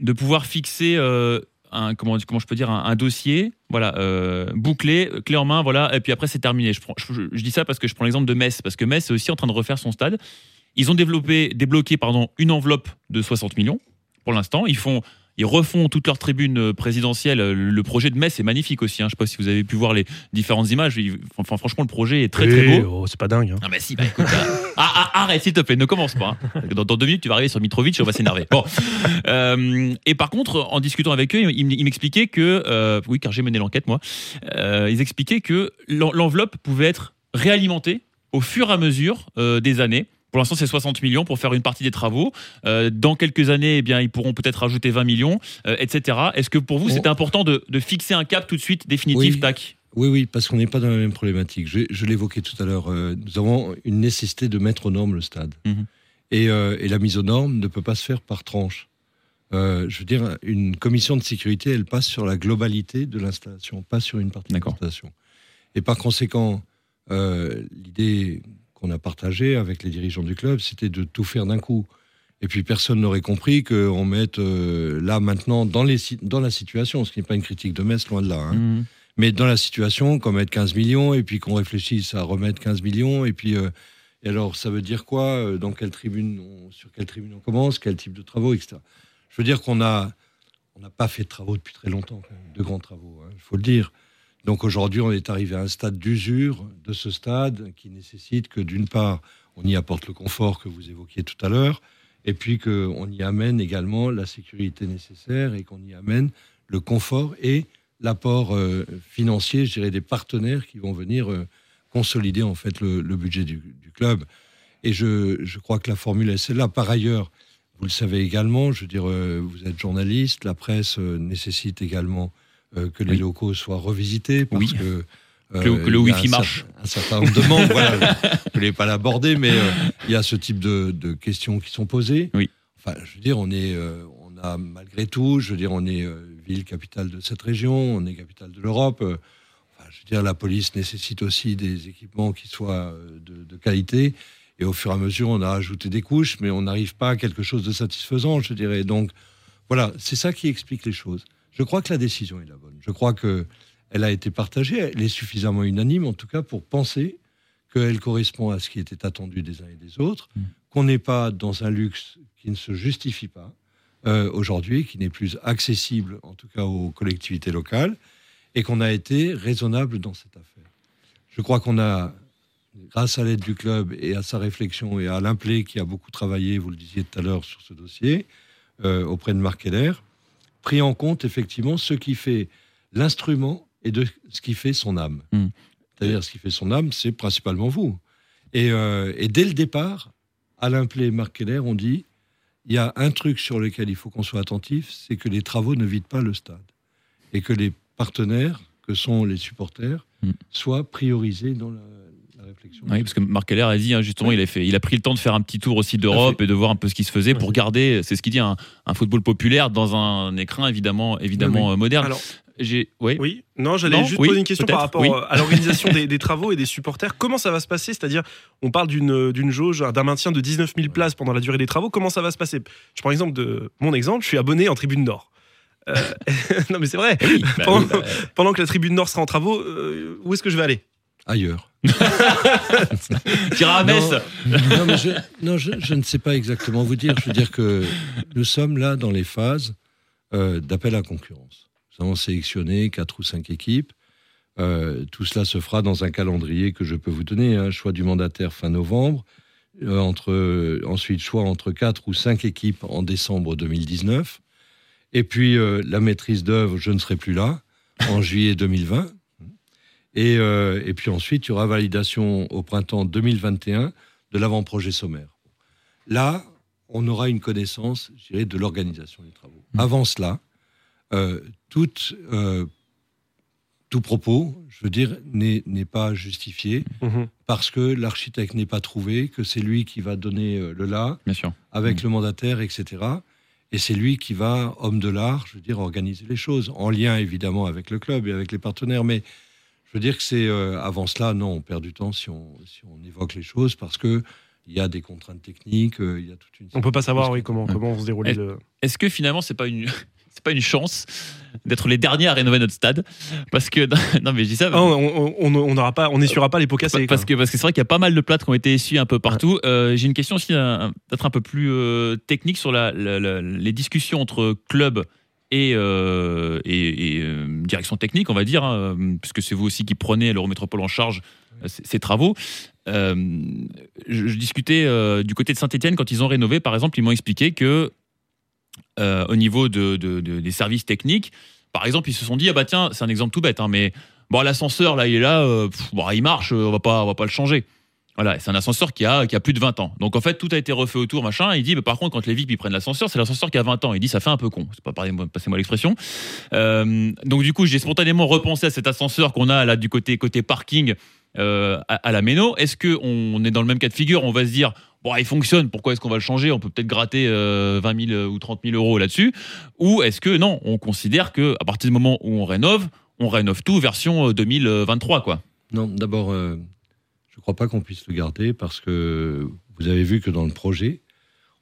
de pouvoir fixer euh, un, comment, comment je peux dire, un, un dossier voilà, euh, bouclé, clé en main, voilà, et puis après, c'est terminé. Je, prends- je, je- je dis ça parce que je prends l'exemple de Metz, parce que Metz est aussi en train de refaire son stade. Ils ont développé, débloqué pardon, une enveloppe de 60 millions pour l'instant. Ils font. Ils refont toute leur tribune euh, présidentielle. Le projet de Metz est magnifique aussi. hein. Je ne sais pas si vous avez pu voir les différentes images. Enfin, franchement, le projet est très très beau. oh, c'est pas dingue. hein. Ah bah si, bah écoute, euh, ah, ah, arrête s'il te plaît, ne commence pas. hein. Dans, dans deux minutes, tu vas arriver sur Mitrovic et on va s'énerver. Bon. Euh, et par contre, en discutant avec eux, ils, m'expliquaient que, euh, oui, car j'ai mené l'enquête moi, euh, ils expliquaient que l'en- l'enveloppe pouvait être réalimentée au fur et à mesure euh, des années. Pour l'instant, c'est 60 millions pour faire une partie des travaux. Euh, dans quelques années, eh bien, ils pourront peut-être rajouter 20 millions, euh, etc. Est-ce que pour vous, c'était important de, de fixer un cap tout de suite définitif, Oui. tac? Oui, oui, parce qu'on n'est pas dans la même problématique. Je, je l'évoquais tout à l'heure. euh, nous avons une nécessité de mettre aux normes le stade. Mhm. et, et la mise aux normes ne peut pas se faire par tranche. Je veux dire, une commission de sécurité, elle passe sur la globalité de l'installation, pas sur une partie de l'installation. Et par conséquent, l'idée qu'on a partagée avec les dirigeants du club, c'était de tout faire d'un coup. Et puis personne n'aurait compris qu'on mette euh, là maintenant dans, les, dans la situation, ce qui n'est pas une critique de Metz, loin de là. hein. Mhm. Mais dans la situation, qu'on mette 15 millions et puis qu'on réfléchisse à remettre 15 millions et puis, euh, Et alors, ça veut dire quoi euh, Dans quelle tribune on- Sur quelle tribune on commence Quel type de travaux, etc. Je veux dire qu'on a, on n'a pas fait de travaux depuis très longtemps, quand même, de grands travaux, hein, il faut le dire. Donc aujourd'hui, on est arrivé à un stade d'usure de ce stade qui nécessite que d'une part, on y apporte le confort que vous évoquiez tout à l'heure, et puis qu'on y amène également la sécurité nécessaire et qu'on y amène le confort et l'apport euh, financier, je dirais, des partenaires qui vont venir euh, consolider en fait le, budget du, club. Et je, crois que la formule est celle-là. Par ailleurs, vous le savez également, je veux dire, euh, vous êtes journaliste, la presse nécessite également euh, que les Oui. locaux soient revisités parce Oui. que euh, Que le- que Wi-Fi marche. Un certain nombre de membres, voilà, je ne voulais pas l'aborder, mais euh, il y a ce type de, de questions qui sont posées. Oui. Enfin, je veux dire, on est, euh, on a malgré tout, je veux dire, on est ville capitale de cette région, on est capitale de l'Europe. enfin, je veux dire, la police nécessite aussi des équipements qui soient de, de qualité. Et au fur et à mesure, on a ajouté des couches, mais on n'arrive pas à quelque chose de satisfaisant, je dirais. Donc, voilà, c'est ça qui explique les choses. Je crois que la décision est la bonne. Je crois que elle a été partagée. Elle est suffisamment unanime, en tout cas, pour penser qu'elle correspond à ce qui était attendu des uns et des autres, Mm. qu'on n'est pas dans un luxe qui ne se justifie pas euh, aujourd'hui, qui n'est plus accessible, en tout cas, aux collectivités locales, et qu'on a été raisonnable dans cette affaire. Je crois qu'on a, grâce à l'aide du club et à sa réflexion et à Alain Plé, qui a beaucoup travaillé, vous le disiez tout à l'heure, sur ce dossier, euh, auprès de Marc Keller, pris en compte effectivement ce qui fait l'instrument et de ce qui fait son âme. Mm. C'est-à-dire ce qui fait son âme, c'est principalement vous. Et, euh, et dès le départ, Alain Plé et Marc Keller ont dit il y a un truc sur lequel il faut qu'on soit attentif, c'est que les travaux ne vident pas le stade. Et que les partenaires, que sont les supporters, Mm. soient priorisés dans la réflexion. Oui, parce que Marc Keller a dit hein, justement, il a fait, il a pris le temps de faire un petit tour aussi d'Europe et de voir un peu ce qui se faisait pour garder, c'est ce qu'il dit, un, un football populaire dans un écrin évidemment, évidemment Oui, euh, moderne. Alors, J'ai, oui. Oui, non, j'allais juste oui, poser une question par rapport oui. euh, à l'organisation des, des travaux et des supporters. Comment ça va se passer? C'est-à-dire, on parle d'une d'une jauge, d'un maintien de 19 000 places pendant la durée des travaux. Comment ça va se passer? Je prends l'exemple de mon exemple, je suis abonné en tribune nord. Euh, non, mais c'est vrai. Oui, bah, Pendant, bah, pendant que la tribune nord sera en travaux, euh, où est-ce que je vais aller? Ailleurs. T'iras à Metz. Non, je, ne sais pas exactement vous dire. Je veux dire que nous sommes là dans les phases euh, d'appel à concurrence. Nous avons sélectionné quatre ou cinq équipes. Euh, tout cela se fera dans un calendrier que je peux vous donner. Un choix du mandataire fin novembre. Euh, entre, ensuite, choix entre quatre ou cinq équipes en décembre 2019. Et puis, la maîtrise d'œuvre, je ne serai plus là, en juillet 2020. Et, euh, et puis ensuite, il y aura validation au printemps 2021 de l'avant-projet sommaire. Là, on aura une connaissance, je dirais, de l'organisation des travaux. Mmh. Avant cela, euh, toute, euh, tout propos, je veux dire, n'est pas justifié parce que l'architecte n'est pas trouvé, que c'est lui qui va donner le là Bien sûr. avec le mandataire, etc. Et c'est lui qui va, homme de l'art, je veux dire, organiser les choses, en lien évidemment avec le club et avec les partenaires. Mais je veux dire que c'est euh, avant cela, non, on perd du temps si on, si on évoque les choses parce que il y a des contraintes techniques, euh, il y a toute une. On peut pas savoir oui, comment, comment vont se dérouler le. Est-ce que finalement c'est pas une c'est pas une chance d'être les derniers à rénover notre stade? Parce que non mais je dis ça Ah, on n'aura pas, on n'essuiera pas les pots cassés. parce quoi. que parce que c'est vrai qu'il y a pas mal de plâtres qui ont été essuyés un peu partout. Euh, J'ai une question aussi peut-être un peu plus euh, technique sur la, la- la- les discussions entre club et, euh, euh, direction technique, on va dire, hein, euh, puisque c'est vous aussi qui prenez l'Eurométropole en charge ces, travaux. Je, discutais du côté de Saint-Etienne quand ils ont rénové, par exemple, ils m'ont expliqué que au niveau de, de- de- des services techniques, par exemple, ils se sont dit ah bah tiens, c'est un exemple tout bête, hein, mais bon l'ascenseur là il est là, bon, il marche, on va pas on va pas le changer. Voilà, c'est un ascenseur qui a, qui a plus de 20 ans. Donc en fait, tout a été refait autour, machin. Il dit, bah, par contre, quand les VIP ils prennent l'ascenseur, c'est l'ascenseur qui a 20 ans. Il dit, ça fait un peu con. C'est pas passez-moi l'expression. Euh, donc du coup, j'ai spontanément repensé à cet ascenseur qu'on a là du côté, côté parking euh, à, la Méno. Est-ce qu'on est dans le même cas de figure? On va se dire, bon, il fonctionne, pourquoi est-ce qu'on va le changer? On peut peut-être gratter euh, 20 000 ou 30 000 euros là-dessus. Ou est-ce que non, on considère que à partir du moment où on rénove, on rénove tout version euh, 2023, quoi. Non, d'abord, euh, je ne crois pas qu'on puisse le garder parce que vous avez vu que dans le projet,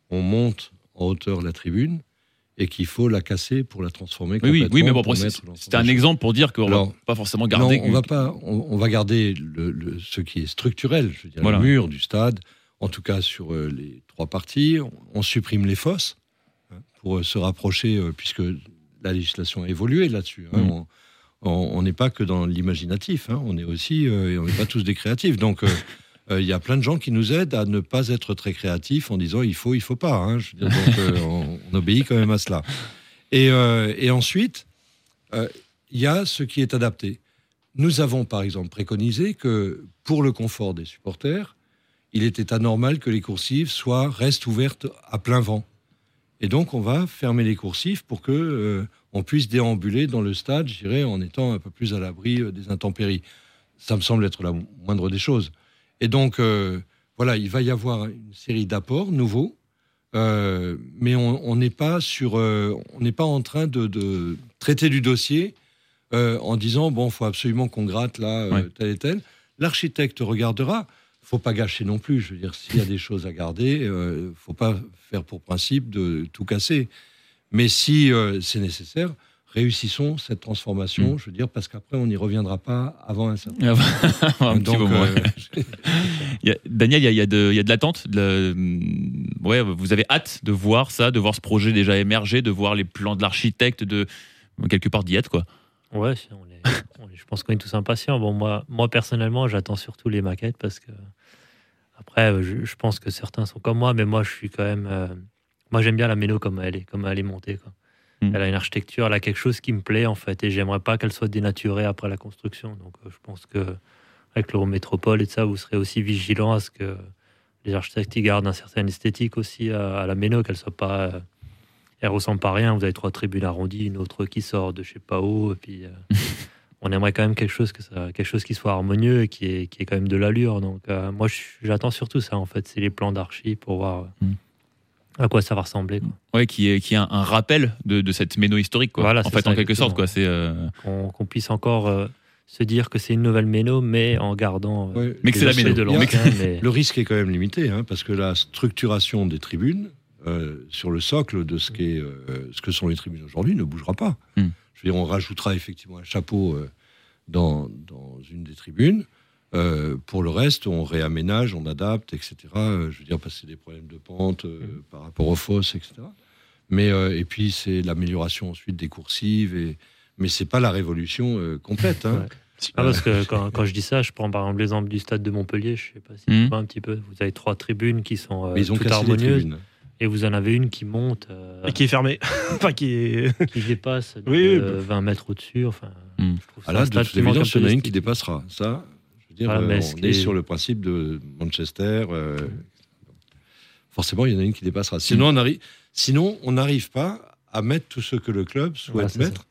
on monte en hauteur la tribune et qu'il faut la casser pour la transformer Oui, complètement. oui, mais bon, c'est- un exemple pour dire qu'on va Alors, pas forcément non, garder. on va pas. On, on va garder le, le- ce qui est structurel, je veux dire, Voilà. le mur du stade. En tout cas, sur euh, les trois parties, on, supprime les fosses hein, pour euh, se rapprocher, euh, puisque la législation a évolué là-dessus. hein. Mm. On- n'est pas que dans l'imaginatif, hein, on est aussi, euh, on n'est pas tous des créatifs. Donc, euh, euh, il y a plein de gens qui nous aident à ne pas être très créatifs en disant il faut, il faut pas. hein. Je veux dire, donc, euh, on, on obéit quand même à cela. Et, et ensuite, il y a ce qui est adapté. Nous avons par exemple préconisé que pour le confort des supporters, il était anormal que les coursives soient restent ouvertes à plein vent. Et donc on va fermer les coursives pour que on puisse déambuler dans le stade, je dirais, en étant un peu plus à l'abri euh, des intempéries. Ça me semble être la moindre des choses. Et donc euh, voilà, il va y avoir une série d'apports nouveaux, euh, mais on n'est pas sur, euh, on n'est pas en train de, de traiter du dossier en disant bon, faut absolument qu'on gratte là Ouais. tel et tel. L'architecte regardera. Faut pas gâcher non plus. Je veux dire, s'il y a des choses à garder, euh, faut pas faire pour principe de tout casser. Mais si euh, c'est nécessaire, réussissons cette transformation. Mm. Je veux dire, parce qu'après, on n'y reviendra pas avant un certain. un petit Donc, moment. euh, Il y a- Daniel, il y a, il y a de, il y a de l'attente. de la- hum, ouais, vous avez hâte de voir ça, de voir ce projet déjà émerger, de voir les plans de l'architecte, de quelque part d'y être, quoi. Ouais, si, on est, on est- je pense qu'on est tous impatients. Bon, moi, moi personnellement, j'attends surtout les maquettes parce que après, je, je pense que certains sont comme moi, mais moi, je suis quand même. euh, moi, j'aime bien la méno comme elle est, comme elle est montée. Quoi. Mm. Elle a une architecture, elle a quelque chose qui me plaît en fait, et j'aimerais pas qu'elle soit dénaturée après la construction. Donc, euh, je pense que avec l'Eurométropole et de ça, vous serez aussi vigilant à ce que les architectes y gardent un certain esthétique aussi à, à la méno, qu'elle soit pas. euh, elle ressemble pas à rien. Vous avez trois tribunes arrondies, une autre qui sort de je sais pas où, et puis. euh, on aimerait quand même quelque chose, que ça, quelque chose qui soit harmonieux et qui est, qui est quand même de l'allure. Donc, moi, j'attends surtout ça, en fait. C'est les plans d'archi pour voir euh, Mm. À quoi ça va ressembler. quoi. Ouais, qui est, qui est un, un rappel de, de cette méno historique, quoi. Voilà, en c'est fait, ça, en quelque exactement. sorte, quoi. C'est. euh, Qu'on qu'on puisse encore euh, se dire que c'est une nouvelle méno, mais en gardant. euh, Ouais. Mais que c'est la méno. de l'ancien. mais- Le risque est quand même limité, hein, parce que la structuration des tribunes euh, sur le socle de ce, qu'est, euh, ce que sont les tribunes aujourd'hui ne bougera pas. Hmm. Je veux dire, on rajoutera effectivement un chapeau euh, dans, dans une des tribunes. Euh, pour le reste, on réaménage, on adapte, etc. Euh, je veux dire, parce que c'est des problèmes de pente euh, par rapport aux fosses, etc. Mais euh, et puis c'est l'amélioration ensuite des coursives et mais c'est pas la révolution euh, complète. Hein. Ouais. Ah, parce que quand, quand je dis ça, je prends par exemple l'exemple du stade de Montpellier. Je sais pas si Mhm. tu vois un petit peu. Vous avez trois tribunes qui sont euh, ils ont toutes cassé les harmonieuses, tribunes. et vous en avez une qui monte, euh, Et qui est fermé. enfin, qui est. qui dépasse de Oui, oui, euh, 20 mètres au-dessus. Enfin, Mm. je trouve Ah ça là, un de toute évidence, il y en a une qui dépassera. Ça, dire, euh, mais on est sur le principe de Manchester. euh, forcément, il y en a une qui dépassera. Sinon, on n'arrive, sinon, on n'arrive pas à mettre tout ce que le club souhaite Voilà, mettre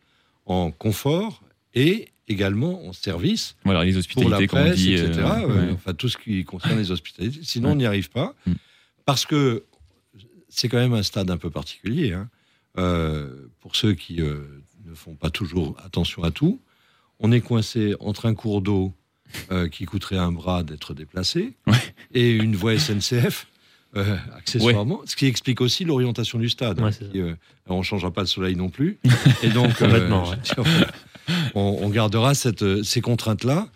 en confort et également en service Voilà, les pour la hospitalités, comme on presse, dit. etc. euh, ouais. Enfin, tout ce qui concerne les hospitalités. Sinon, Ouais. on n'y arrive pas. Mm. Parce que c'est quand même un stade un peu particulier. hein. Euh, pour ceux qui euh, ne font pas toujours attention à tout, on est coincé entre un cours d'eau euh, qui coûterait un bras d'être déplacé Ouais. et une voie SNCF. euh, accessoirement, ce qui explique aussi l'orientation du stade. Ouais, hein, qui, euh, on ne changera pas le soleil non plus. Et donc, on, on gardera cette, ces contraintes-là,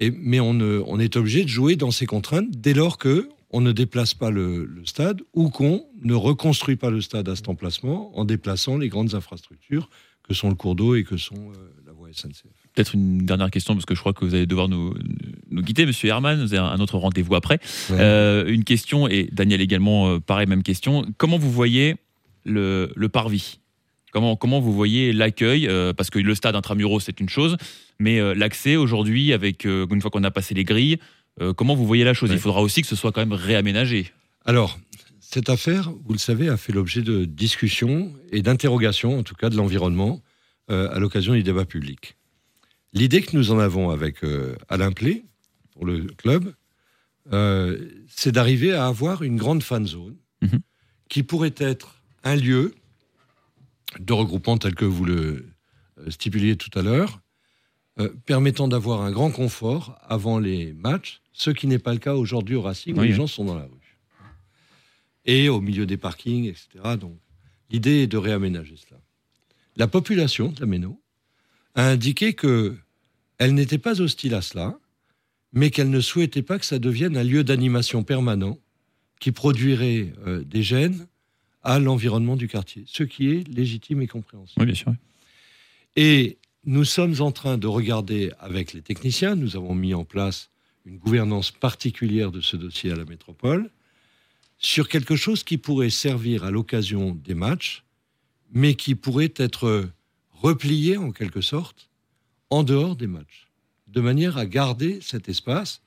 mais on, est obligé de jouer dans ces contraintes dès lors que on ne déplace pas le, le stade ou qu'on ne reconstruit pas le stade à cet emplacement en déplaçant les grandes infrastructures que sont le cours d'eau et que sont la voie SNCF. Peut-être une dernière question, parce que je crois que vous allez devoir nous, nous quitter, monsieur Herman. Vous avez un autre rendez-vous après. Ouais. Euh, une question, et Daniel également, euh, pareil, même question. Comment vous voyez le, le parvis? Comment, comment vous voyez l'accueil? Euh, Parce que le stade intramuros, c'est une chose, mais l'accès aujourd'hui, avec une fois qu'on a passé les grilles, comment vous voyez la chose? Ouais. Il faudra aussi que ce soit quand même réaménagé. Alors, cette affaire, vous le savez, a fait l'objet de discussions et d'interrogations, en tout cas de l'environnement, à l'occasion du débat public. L'idée que nous en avons avec euh, Alain Plé, pour le club, euh, c'est d'arriver à avoir une grande fan zone Mhm. qui pourrait être un lieu de regroupement tel que vous le euh, stipuliez tout à l'heure, euh, permettant d'avoir un grand confort avant les matchs, ce qui n'est pas le cas aujourd'hui au Racing, où Oui, les oui. gens sont dans la rue. Et au milieu des parkings, etc. Donc, l'idée est de réaménager cela. La population de la Méno a indiqué que elle n'était pas hostile à cela, mais qu'elle ne souhaitait pas que ça devienne un lieu d'animation permanent qui produirait euh, des gènes à l'environnement du quartier, ce qui est légitime et compréhensible. Oui, bien sûr. Et nous sommes en train de regarder avec les techniciens, nous avons mis en place une gouvernance particulière de ce dossier à la métropole, sur quelque chose qui pourrait servir à l'occasion des matchs, mais qui pourrait être replié en quelque sorte en dehors des matchs, de manière à garder cet espace.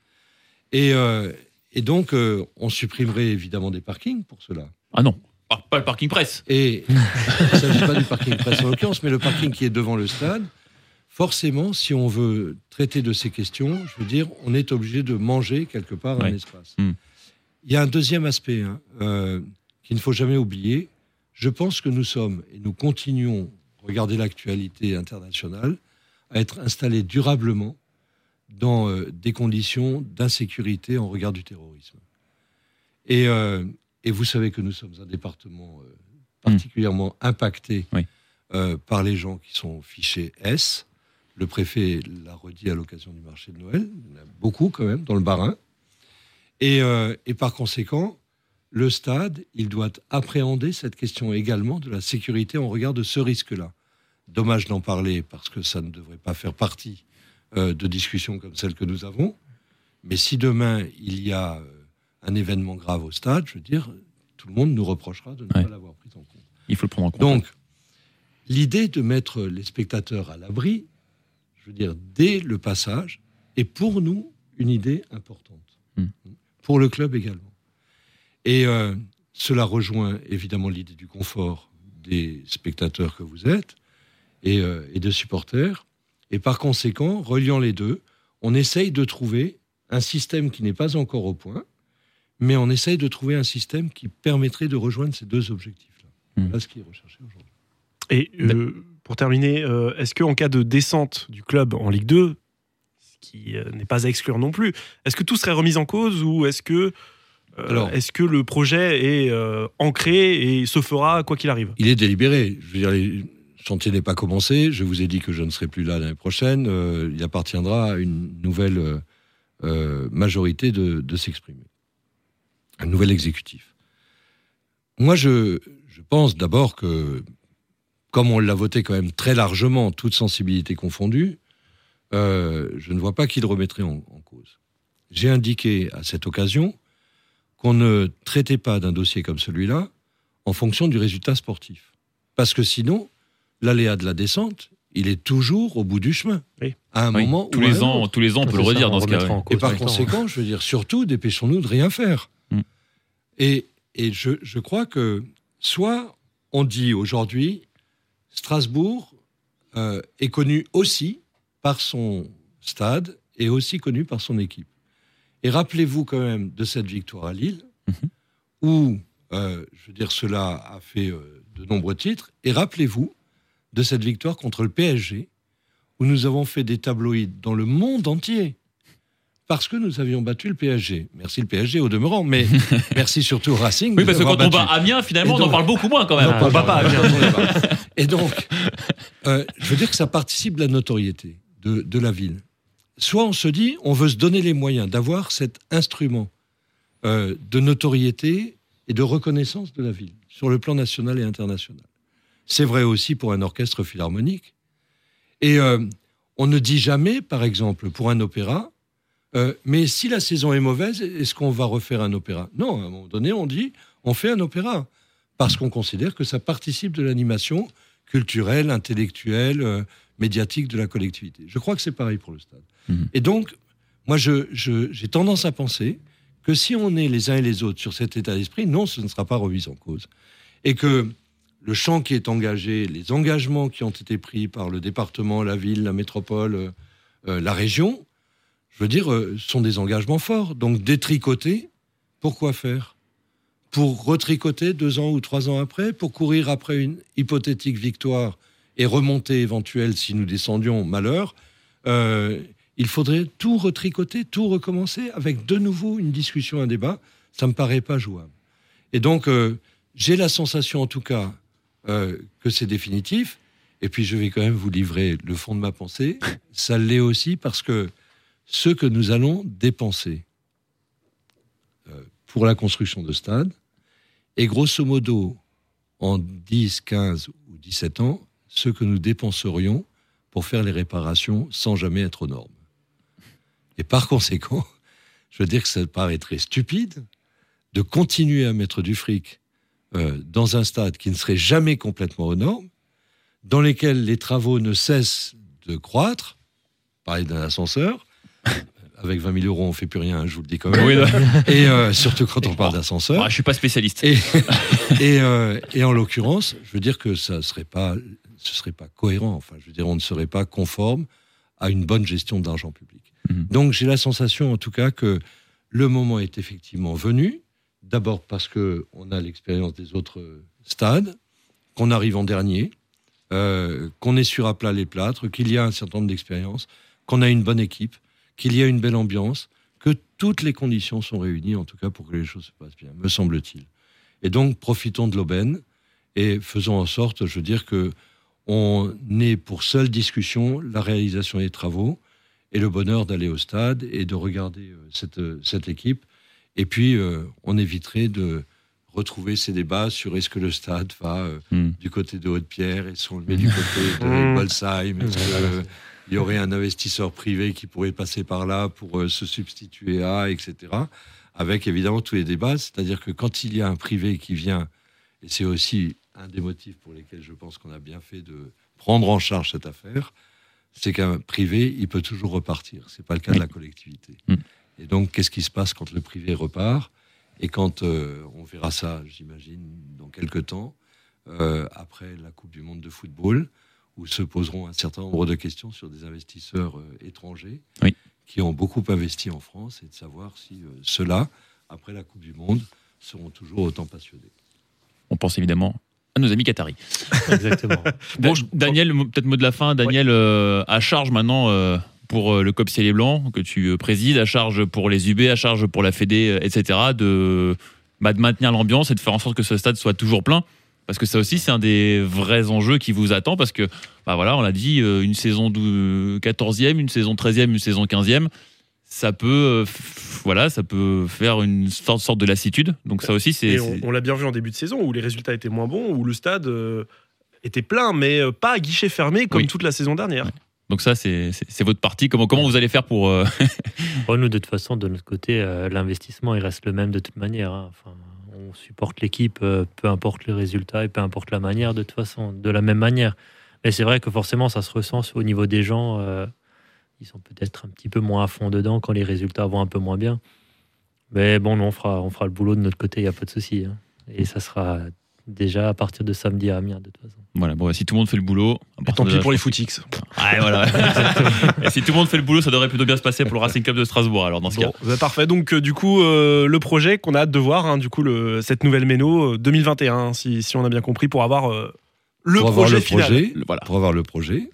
Et, euh, et donc, euh, on supprimerait évidemment des parkings pour cela. Ah non, pas, pas le parking presse. Et il ne s'agit pas du parking presse en l'occurrence, mais le parking qui est devant le stade. Forcément, si on veut traiter de ces questions, je veux dire, on est obligé de manger quelque part un espace. Hmm. Il y a un deuxième aspect hein, euh, qu'il ne faut jamais oublier. Je pense que nous sommes, et nous continuons, regardez l'actualité internationale, à être installés durablement dans euh, des conditions d'insécurité en regard du terrorisme. Et, euh, et vous savez que nous sommes un département euh, particulièrement impacté Oui. par les gens qui sont fichés S. Le préfet l'a redit à l'occasion du marché de Noël. Il y en a beaucoup quand même dans le Barin. Et, et par conséquent, le stade, il doit appréhender cette question également de la sécurité en regard de ce risque-là. Dommage d'en parler parce que ça ne devrait pas faire partie euh, de discussions comme celle que nous avons. Mais si demain il y a euh, un événement grave au stade, je veux dire, tout le monde nous reprochera de ne Ouais. pas l'avoir pris en compte. Il faut le prendre en compte. Donc, l'idée de mettre les spectateurs à l'abri, je veux dire, dès le passage, est pour nous une idée importante. Hmm. Pour le club également. Et euh, cela rejoint évidemment l'idée du confort des spectateurs que vous êtes et, euh, et de supporters. Et par conséquent, reliant les deux, on essaye de trouver un système qui n'est pas encore au point, mais on essaye de trouver un système qui permettrait de rejoindre ces deux objectifs-là. Voilà ce qui est recherché aujourd'hui. Et euh, pour terminer, euh, est-ce qu'en cas de descente du club en Ligue 2, ce qui euh, n'est pas à exclure non plus, est-ce que tout serait remis en cause ou est-ce que, euh, Alors- est-ce que le projet est euh, ancré et se fera quoi qu'il arrive? Il est délibéré. Je veux dire, le chantier n'est pas commencé. Je vous ai dit que je ne serai plus là l'année prochaine. Euh, il appartiendra à une nouvelle euh, euh, majorité de, de s'exprimer. Un nouvel exécutif. Moi, je, je pense d'abord que, comme on l'a voté quand même très largement, toute sensibilité confondue, euh, je ne vois pas qui le remettrait en, en cause. J'ai indiqué à cette occasion qu'on ne traitait pas d'un dossier comme celui-là en fonction du résultat sportif. Parce que sinon, l'aléa de la descente, il est toujours au bout du chemin. Oui. À un Oui, moment tous ou à les un ans, autre. tous les ans, on peut le redire dans ce cas. ouais. Et par conséquent, je veux dire, surtout, dépêchons-nous de rien faire. Mm. Et, et je, je crois que soit on dit aujourd'hui, Strasbourg euh, est connu aussi par son stade et aussi connu par son équipe. Et rappelez-vous quand même de cette victoire à Lille, Mhm. où, euh, je veux dire, cela a fait euh, de nombreux titres. Et rappelez-vous de cette victoire contre le PSG, où nous avons fait des tabloïds dans le monde entier parce que nous avions battu le PSG. Merci le PSG au demeurant, mais merci surtout au Racing. Oui, parce que quand on bat Amiens, finalement, on en parle beaucoup moins quand même. Non, on bat pas, bien entendu pas. Et donc, euh, je veux dire que ça participe de la notoriété de, de la ville. Soit on se dit, on veut se donner les moyens d'avoir cet instrument euh, de notoriété et de reconnaissance de la ville sur le plan national et international. C'est vrai aussi pour un orchestre philharmonique. Et euh, on ne dit jamais, par exemple, pour un opéra, euh, mais si la saison est mauvaise, est-ce qu'on va refaire un opéra? Non, à un moment donné, on dit, on fait un opéra parce qu'on considère que ça participe de l'animation culturelle, intellectuelle, euh, médiatique de la collectivité. Je crois que c'est pareil pour le stade. Mhm. Et donc, moi, je- je- j'ai tendance à penser que si on est les uns et les autres sur cet état d'esprit, non, ce ne sera pas remis en cause. Et que le champ qui est engagé, les engagements qui ont été pris par le département, la ville, la métropole, euh, euh, la région, je veux dire, euh, sont des engagements forts. Donc, détricoter, pourquoi faire? Pour retricoter deux ans ou trois ans après, pour courir après une hypothétique victoire et remonter éventuelle si nous descendions, malheur, euh, il faudrait tout retricoter, tout recommencer avec de nouveau une discussion, un débat. Ça me paraît pas jouable. Et donc, euh, j'ai la sensation, en tout cas, euh, que c'est définitif. Et puis je vais quand même vous livrer le fond de ma pensée. Ça l'est aussi parce que ce que nous allons dépenser pour la construction de stades est grosso modo en 10, 15 ou 17 ans ce que nous dépenserions pour faire les réparations sans jamais être aux normes. Et par conséquent, je veux dire que ça paraît très stupide de continuer à mettre du fric euh, dans un stade qui ne serait jamais complètement aux normes, dans lesquels les travaux ne cessent de croître. Pareil d'un ascenseur. Avec 20 000 euros, on ne fait plus rien, je vous le dis quand même. Oui. Et euh, surtout quand on parle d'ascenseur. Ah, je suis pas spécialiste. Et, et, euh, et en l'occurrence, je veux dire que ça serait pas, ce serait pas cohérent. Enfin, je veux dire, on ne serait pas conforme à une bonne gestion d'argent public. Mhm. Donc, j'ai la sensation, en tout cas, que le moment est effectivement venu. D'abord parce que on a l'expérience des autres stades, qu'on arrive en dernier, euh, qu'on est sur à plat les plâtres, qu'il y a un certain nombre d'expériences, qu'on a une bonne équipe, qu'il y a une belle ambiance, que toutes les conditions sont réunies, en tout cas, pour que les choses se passent bien, me semble-t-il. Et donc, profitons de l'aubaine et faisons en sorte, je veux dire, que on ait pour seule discussion la réalisation des travaux et le bonheur d'aller au stade et de regarder euh, cette, euh, cette équipe. Et puis, euh, on éviterait de retrouver ces débats sur est-ce que le stade va euh, Hmm. du côté de Haute-Pierre, est-ce qu'on le met du côté de Hmm. Bolsheim, est-ce que, il y aurait un investisseur privé qui pourrait passer par là pour euh, se substituer à, etc. Avec évidemment tous les débats, c'est-à-dire que quand il y a un privé qui vient, et c'est aussi un des motifs pour lesquels je pense qu'on a bien fait de prendre en charge cette affaire, c'est qu'un privé, il peut toujours repartir. C'est pas le cas de la collectivité. Mm. Et donc, qu'est-ce qui se passe quand le privé repart? Et quand euh, on verra ça, j'imagine, dans quelques temps, euh, après la Coupe du Monde de football, où se poseront un certain nombre de questions sur des investisseurs euh, étrangers Oui. qui ont beaucoup investi en France et de savoir si euh, ceux-là, après la Coupe du Monde, seront toujours autant passionnés. On pense évidemment à nos amis qataris. Exactement. Bon, je- Daniel, peut-être mot de la fin. Daniel, euh, à charge maintenant euh, pour le COP Ciel et Blanc que tu présides, à charge pour les UB, à charge pour la Fédé, euh, etc., de, bah, de maintenir l'ambiance et de faire en sorte que ce stade soit toujours plein. Parce que ça aussi, c'est un des vrais enjeux qui vous attend. Parce que, bah voilà, on l'a dit, euh, une saison dou- 14e, une saison 13e, une saison 15e, ça peut, euh, voilà, ça peut faire une sorte, sorte de lassitude. Donc ça aussi, c'est. Et on, l'a bien vu en début de saison où les résultats étaient moins bons, où le stade euh, était plein, mais pas à guichet fermé comme Oui. toute la saison dernière. Donc ça, c'est votre partie. Comment, comment vous allez faire pour... euh, Bon, nous, de toute façon, de notre côté, euh, l'investissement, il reste le même de toute manière. hein. Enfin, supporte l'équipe, euh, peu importe les résultats et peu importe la manière, de toute façon, de la même manière. Mais c'est vrai que forcément, ça se ressent au niveau des gens. euh, ils sont peut-être un petit peu moins à fond dedans quand les résultats vont un peu moins bien. Mais bon, on fera, on fera le boulot de notre côté, il n'y a pas de souci. hein. Et ça sera déjà à partir de samedi à Amiens, de toute façon. Voilà, bon, si tout le monde fait le boulot... Et tant pis pour les footix. Ouais, voilà. Et si tout le monde fait le boulot, ça devrait plutôt bien se passer pour le Racing Club de Strasbourg, alors, dans ce Bon, cas. bah, parfait. Donc, euh, du coup, euh, le projet qu'on a hâte de voir, hein, du coup, le, cette nouvelle méno euh, 2021, hein, si, si on a bien compris, pour avoir euh, le pour avoir projet le final. projet, Le- Voilà. pour avoir le projet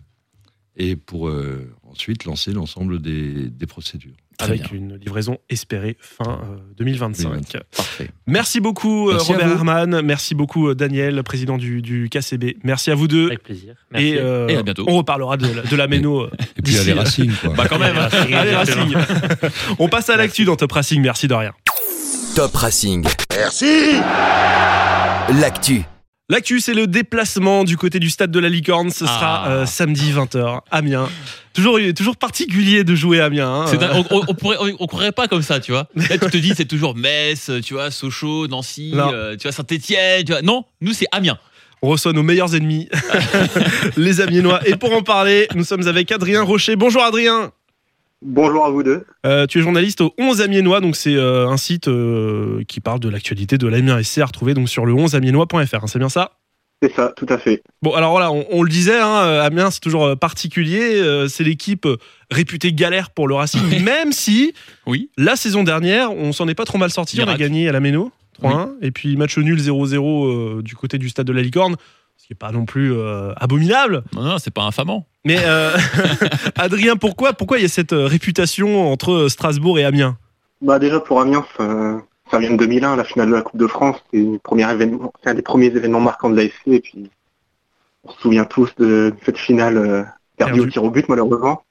et pour euh, ensuite lancer l'ensemble des, des procédures. Très Avec bien. une livraison espérée fin euh, 2025. 2025. Parfait. Merci beaucoup, euh, Merci à Robert. Herman. Merci beaucoup, euh, Daniel, président du, du KCB. Merci à vous deux. Avec plaisir. Merci. Et, euh, Et à bientôt. on reparlera de, la- de la méno. euh, Et puis euh, Racing, quoi. Bah quand même. hein. Allez. Racing. on passe à l'actu dans Top Racing. Merci de rien. Top Racing. Merci. L'actu. L'actu, c'est le déplacement du côté du stade de la Licorne. Ce sera Ah. euh, samedi 20h, Amiens. Toujours, toujours particulier de jouer à Amiens. hein. Un- on, on, on pourrait, on, on croirait pas comme ça, tu vois. Là, tu te dis, c'est toujours Metz, tu vois, Sochaux, Nancy, euh, tu vois, Saint-Etienne, tu vois. Non, nous, c'est Amiens. On reçoit nos meilleurs ennemis, les Amiénois. Et pour en parler, nous sommes avec Adrien Rocher. Bonjour Adrien. Bonjour à vous deux. Euh, tu es journaliste au 11 Amiénois, donc c'est euh, un site euh, qui parle de l'actualité de l'Amiens SC à retrouver donc sur le 11amiénois.fr. hein, c'est bien ça? C'est ça, tout à fait. Bon, alors voilà, on, on le disait, hein, Amiens, c'est toujours particulier. euh, c'est l'équipe réputée galère pour le Racing, même si Oui. la saison dernière, on s'en est pas trop mal sorti. On a gagné à la Méno, 3-1. Et puis match nul 0-0 euh, du côté du stade de la Licorne, ce qui n'est pas non plus euh, abominable. Non, non, c'est pas infamant. Mais euh, Adrien, pourquoi, pourquoi il y a cette euh, réputation entre Strasbourg et Amiens? Bah déjà pour Amiens, ça, vient de 2001, la finale de la Coupe de France. C'est une première événement, c'est un des premiers événements marquants de l'AFC. Et puis, on se souvient tous de cette finale euh, perdue au tir au but, malheureusement.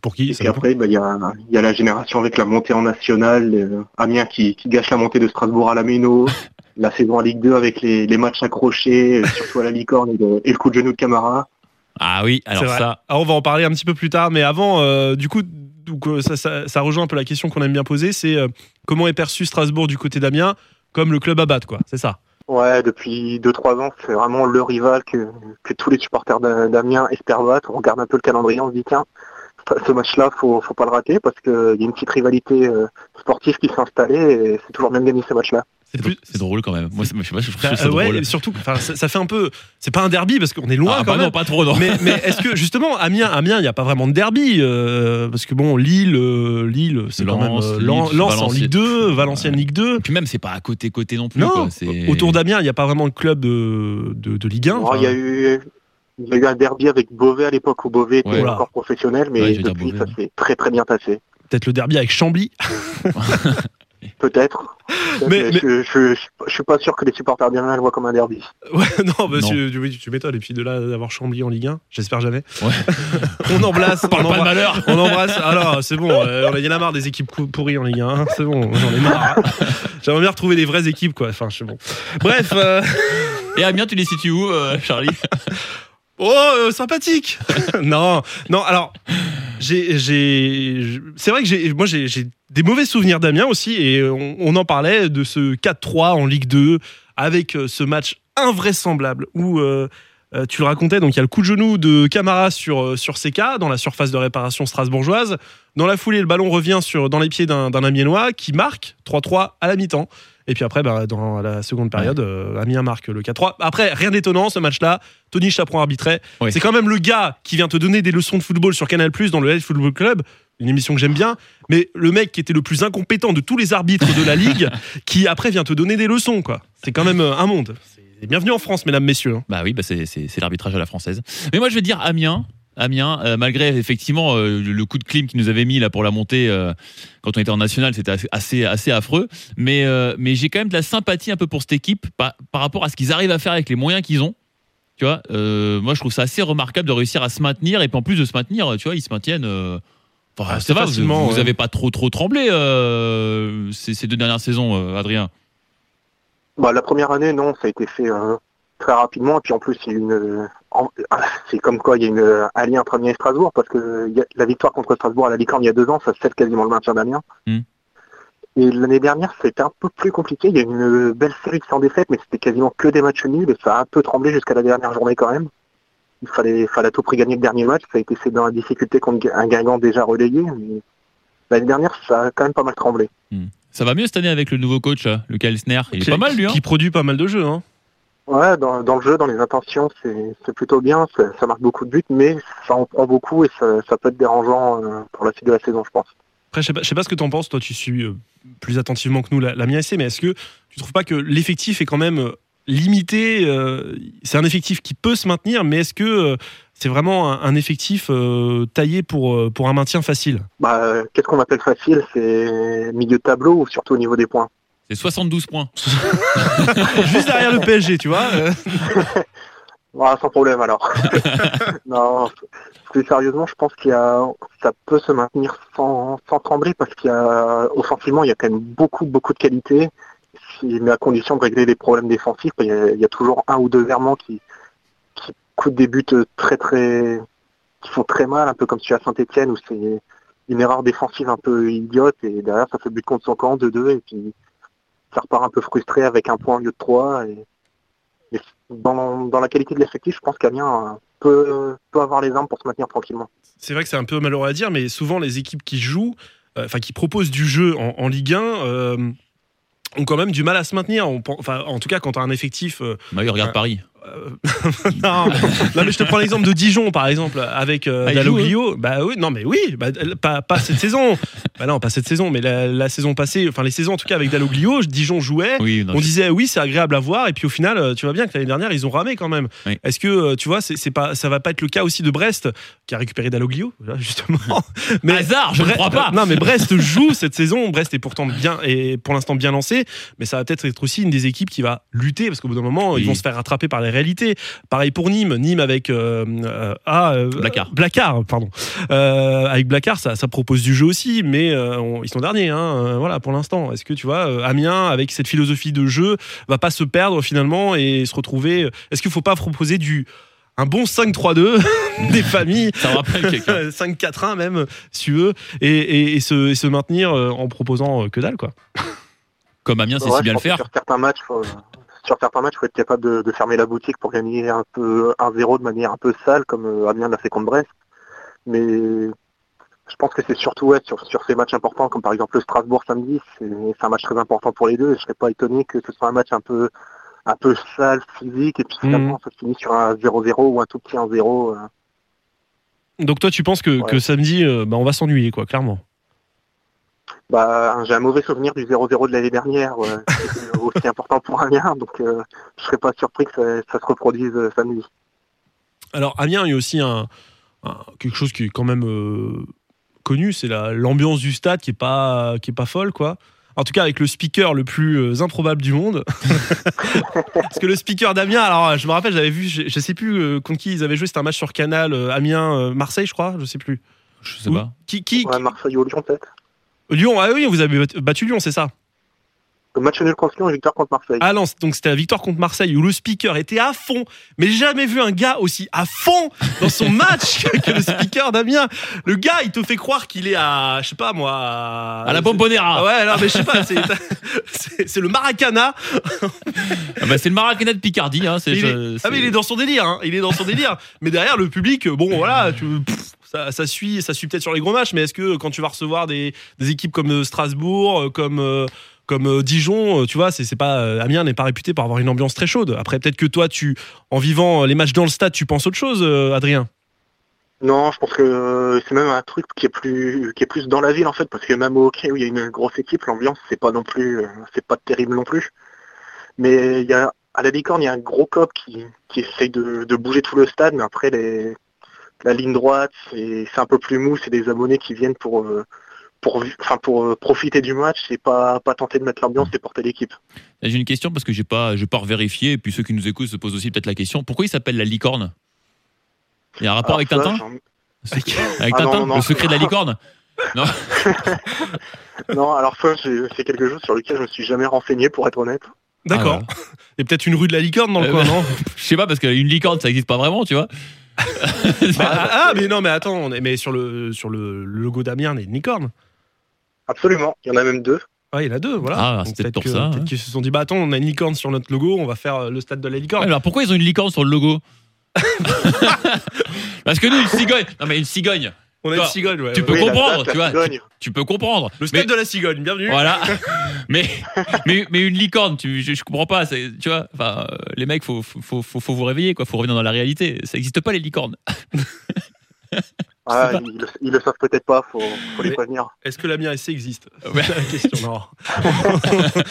Pour qui? Et puis après, bah, il y, a, il y a la génération avec la montée en nationale, euh, Amiens qui, qui gâche la montée de Strasbourg à la Méno, la saison en Ligue 2 avec les, les matchs accrochés, euh, surtout à la licorne et, le coup de genou de Camara. Ah oui, alors ça. Ah, on va en parler un petit peu plus tard, mais avant, euh, du coup, donc, euh, ça, ça- ça rejoint un peu la question qu'on aime bien poser, c'est euh, comment est perçu Strasbourg du côté d'Amiens comme le club à battre, quoi. C'est ça? Ouais, depuis 2-3 ans, c'est vraiment le rival que, que tous les supporters d'A- d'Amiens espèrent battre. On regarde un peu le calendrier, on se dit tiens, ce- ce match-là, faut, faut pas le rater parce qu'il y a une petite rivalité euh, sportive qui s'est installée et c'est toujours bien de gagner ces matchs-là. C'est plus- drôle quand même. Moi, je sais pas, je trouve Bah, ça euh, ouais, drôle. et surtout, ça, ça fait un peu. C'est pas un derby parce qu'on est loin Ah, quand bah même. non, pas trop, non. mais, mais est-ce que justement Amiens, Amiens, il n'y a pas vraiment de derby euh, parce que bon, Lille, euh, Lille, c'est quand même euh, Lens, Lens en Valenciennes. Ligue 2, Valenciennes Ouais. Ligue 2. Et puis même, c'est pas à côté côté non plus. Non, quoi. Autour d'Amiens, il n'y a pas vraiment de club de, de, de Ligue 1. Alors, enfin, il y a eu il y a eu un derby avec Beauvais à l'époque où Beauvais était Ouais. encore professionnel, mais Ouais, depuis Beauvais, ça s'est très très bien passé. Peut-être le derby avec Chambly. Peut-être. Mais- mais mais- je, je, je suis pas sûr que les supporters d'Amiens le voient comme un derby. Ouais, non, bah, Non. tu, tu m'étonnes. Et puis de là d'avoir Chambly en Ligue 1, j'espère jamais. Ouais. on embrasse. Parle on pas de embrasse- malheur. On embrasse. Alors, c'est bon. euh, on a- Il y en a marre des équipes pourries en Ligue 1. hein, C'est bon, j'en ai marre. J'aimerais bien retrouver des vraies équipes, quoi. Enfin, je sais bon. Bref. euh, Et Amiens, tu les situes où, euh, Charlie? Oh, euh, sympathique Non, non, alors, c'est vrai que moi, j'ai, des mauvais souvenirs d'Amiens aussi, et on, en parlait de ce 4-3 en Ligue 2, avec euh, ce match invraisemblable où euh, euh, tu le racontais, donc il y a le coup de genou de Camara sur, sur CK, dans la surface de réparation strasbourgeoise. Dans la foulée, le ballon revient sur, dans les pieds d'un, d'un Amiénois qui marque 3-3 à la mi-temps. Et puis après, bah, dans la seconde période, euh, Amiens marque le 4-3. Après, rien d'étonnant, ce match-là. Tony Chaperon arbitrait. Oui. C'est quand même le gars qui vient te donner des leçons de football sur Canal+, dans le Live Football Club, une émission que j'aime bien, mais le mec qui était le plus incompétent de tous les arbitres de la Ligue, qui après vient te donner des leçons, quoi. C'est quand même euh, un monde. Bienvenue en France, mesdames, messieurs. hein. Bah oui, bah c'est l'arbitrage à la française. Mais moi, je vais dire Amiens. Amiens, euh, malgré effectivement euh, le coup de clim qu'ils nous avaient mis là pour la montée euh, quand on était en national, c'était assez, assez, affreux. Mais, euh, mais j'ai quand même de la sympathie un peu pour cette équipe par, par rapport à ce qu'ils arrivent à faire avec les moyens qu'ils ont. Tu vois, euh, moi je trouve ça assez remarquable de réussir à se maintenir et puis en plus de se maintenir, tu vois, ils se maintiennent. euh, Enfin, Assez ça va, vous, vous ouais. avez pas trop trop tremblé euh, ces, ces deux dernières saisons, euh, Adrien. Bah, la première année, non, ça a été fait euh, très rapidement. Et puis en plus, il y a une, c'est comme quoi il y a une, un lien entre Amiens et Strasbourg, parce que il y a- la victoire contre Strasbourg à la Licorne il y a deux ans, ça scelle quasiment le maintien d'Amiens. Hmm. Et l'année dernière, c'était un peu plus compliqué. Il y a eu une belle série de 100 défaites, mais c'était quasiment que des matchs nuls. Et ça a un peu tremblé jusqu'à la dernière journée quand même. Il fallait, fallait à tout prix gagner le dernier match. Ça a été fait dans la difficulté contre un Guingamp déjà relayé. Mais l'année dernière, ça a quand même pas mal tremblé. Ça va mieux cette année avec le nouveau coach, là, le Sner. Il est Qui- pas mal lui. Hein Qui produit pas mal de jeux. Hein. Ouais, dans, dans le jeu, dans les intentions, c'est plutôt bien. Ça, ça marque beaucoup de buts, mais ça en prend beaucoup et ça, ça peut être dérangeant euh, pour la suite de la saison, je pense. Après, je sais pas, je sais pas ce que tu en penses. Toi, tu suis euh, plus attentivement que nous la, la MIAC, mais est-ce que tu trouves pas que l'effectif est quand même euh, limité C'est un effectif qui peut se maintenir, mais est-ce que c'est vraiment un, un effectif euh, taillé pour, pour un maintien facile? Bah, Qu'est-ce qu'on appelle facile? C'est milieu de tableau ou surtout au niveau des points? C'est 72 points. Juste derrière le PSG, tu vois. Voilà, Sans problème alors. non, plus sérieusement, je pense qu'il y a, ça peut se maintenir sans, sans trembler parce qu'il y a, offensivement, il y a quand même beaucoup, beaucoup de qualité. Si- Mais à condition de régler les problèmes défensifs, il y a, il y a toujours un ou deux Vermont qui, qui coûtent des buts très, très, qui font très mal, un peu comme celui à Saint-Etienne où c'est une erreur défensive un peu idiote et derrière ça fait but contre son camp 2-2 et puis ça repart un peu frustré avec un point au lieu de trois et, et dans, dans la qualité de l'effectif, je pense qu'Amiens euh, peut, peut avoir les armes pour se maintenir tranquillement. C'est vrai que c'est un peu malheureux à dire, mais souvent les équipes qui jouent, euh, enfin qui proposent du jeu en, en Ligue 1, euh, ont quand même du mal à se maintenir. On Enfin, en tout cas, quand tu as un effectif. euh, Bah oui, regarde. Paris. Euh, non, non, mais je te prends l'exemple de Dijon par exemple avec euh, Ah, Dalloglio. Bah oui, non mais oui, bah, pas, pas cette saison. Bah non, pas cette saison, mais la, la saison passée, enfin les saisons en tout cas avec Dalloglio, Dijon jouait. Oui, non, on je- disait oui, c'est agréable à voir, et puis au final, euh, tu vois bien que l'année dernière, ils ont ramé quand même. Oui. Est-ce que euh, tu vois, c'est pas, ça va pas être le cas aussi de Brest qui a récupéré Dalloglio, justement. Mais Hasard, je ne crois pas. Non, mais Brest joue cette saison. Brest est pourtant bien et pour l'instant bien lancé, mais ça va peut-être être aussi une des équipes qui va lutter parce qu'au bout d'un moment, Oui. ils vont se faire rattraper par les réalités. Pareil pour Nîmes, Nîmes avec euh, euh, ah, euh, Blacard. Blacard, pardon. Euh, avec Blacard, ça, ça propose du jeu aussi, mais euh, on- ils sont derniers. Hein, voilà, pour l'instant. Est-ce que tu vois, Amiens avec cette philosophie de jeu va pas se perdre finalement et se retrouver Est-ce qu'il faut pas proposer du un bon 5-3-2 des familles? Ça me rappelle quelqu'un. 5-4-1 même, si tu veux, et, et- et se, et se maintenir en proposant que dalle, quoi. Comme Amiens sait Ouais, si bien le faire. Sur certains matchs, faut, sur certains matchs, faut être capable de, de fermer la boutique pour gagner un peu 1-0 de manière un peu sale, comme euh, Amiens l'a fait contre Brest. Mais je pense que c'est surtout ouais, sur, sur ces matchs importants, comme par exemple le Strasbourg samedi, c'est un match très important pour les deux. Et je serais pas étonné que ce soit un match un peu un peu sale, physique, et puis finalement ça se finit sur un 0-0 ou un tout petit 1-0. euh. Donc toi, tu penses que, Ouais. que samedi, euh, bah, on va s'ennuyer, quoi, clairement. Bah, j'ai un mauvais souvenir du 0-0 de l'année dernière, ouais, c'était aussi important pour Amiens, donc euh, je serais pas surpris que ça, ça se reproduise euh, samedi. Alors, Amiens, il y a aussi un, un- quelque chose qui est quand même euh, connu, c'est la- l'ambiance du stade qui est pas, qui est pas folle, quoi. En tout cas, avec le speaker le plus euh, improbable du monde. Parce que le speaker d'Amiens, alors je me rappelle, j'avais vu, je, je sais plus euh, contre qui ils avaient joué, c'était un match sur Canal, euh, Amiens-Marseille, je crois, je sais plus. Je sais pas. Qui, qui, Ouais, Marseille ou Lyon peut-être. Lyon, ah oui, vous avez bat- battu Lyon, c'est ça Le match nul contre Lyon et victoire contre Marseille. Ah non, donc c'était la victoire contre Marseille où le speaker était à fond, mais j'ai jamais vu un gars aussi à fond dans son match que, le speaker d'Amiens. Le gars, il te fait croire qu'il est à, je sais pas moi, à, À la Ah, Bombonera. ouais, non, mais je sais pas, c'est, le Maracana. Ah bah, c'est le Maracana de Picardie. Hein, c'est- Il est- je- ah mais il est dans son délire, hein, il est dans son délire. Mais derrière le public, bon voilà, tu, pff, ça, suit, ça suit peut-être sur les gros matchs, mais est-ce que quand tu vas recevoir des, équipes comme euh, Strasbourg, euh, comme euh, comme Dijon, tu vois, c'est pas Amiens n'est pas réputé pour avoir une ambiance très chaude. Après peut-être que toi, tu en vivant les matchs dans le stade, tu penses autre chose, Adrien? Non, je pense que c'est même un truc qui est plus qui est plus dans la ville en fait, parce que même au hockey où il y a une grosse équipe, l'ambiance c'est pas non plus c'est pas terrible non plus. Mais il y a à la licorne, il y a un gros cop qui, qui essaye de, de bouger tout le stade, mais après les la ligne droite, c'est un peu plus mou, c'est des abonnés qui viennent pour euh, pour enfin pour euh, profiter du match, c'est pas pas tenter de mettre l'ambiance et porter l'équipe. J'ai une question parce que j'ai pas, j'ai pas revérifié. Et puis ceux qui nous écoutent se posent aussi peut-être la question. Pourquoi il s'appelle la licorne? Il y a un rapport Alors avec ça, Tintin Avec Ah non, Tintin? non, non. Le secret de la licorne? Non, alors ça c'est quelque chose sur lequel je me suis jamais renseigné pour être honnête. D'accord. Ah, Et peut-être une rue de la licorne dans le Euh, coin, bah, non? Je sais pas parce qu'une licorne ça existe pas vraiment, tu vois. ah, ah, mais non, mais attends, on est- mais sur le sur le, logo d'Amiens, il y a une licorne. Absolument, il y en a même deux. Ouais, il y en a deux, voilà. Ah, Donc peut-être pour que- ça, Peut-être hein. qu'ils se sont dit, bah attends, on a une licorne sur notre logo, on va faire euh, le stade de la licorne. Ouais, alors pourquoi ils ont une licorne sur le logo? Parce que nous, une cigogne. Non mais une cigogne. On a une cigogne, ouais. tu peux Oui, comprendre, tu vois. Tu peux comprendre. Le stade de la cigogne, bienvenue. Voilà. mais, mais, mais une licorne, tu, je, je comprends pas. Tu vois, enfin, euh, les mecs, faut, faut, faut, faut- faut vous réveiller, quoi. Faut revenir dans la réalité. Ça n'existe pas les licornes. Ah, ils, le- ils le savent peut-être pas, faut, faut les prévenir. Est-ce que l'Amiens SC existe Ouais. C'est la question, non.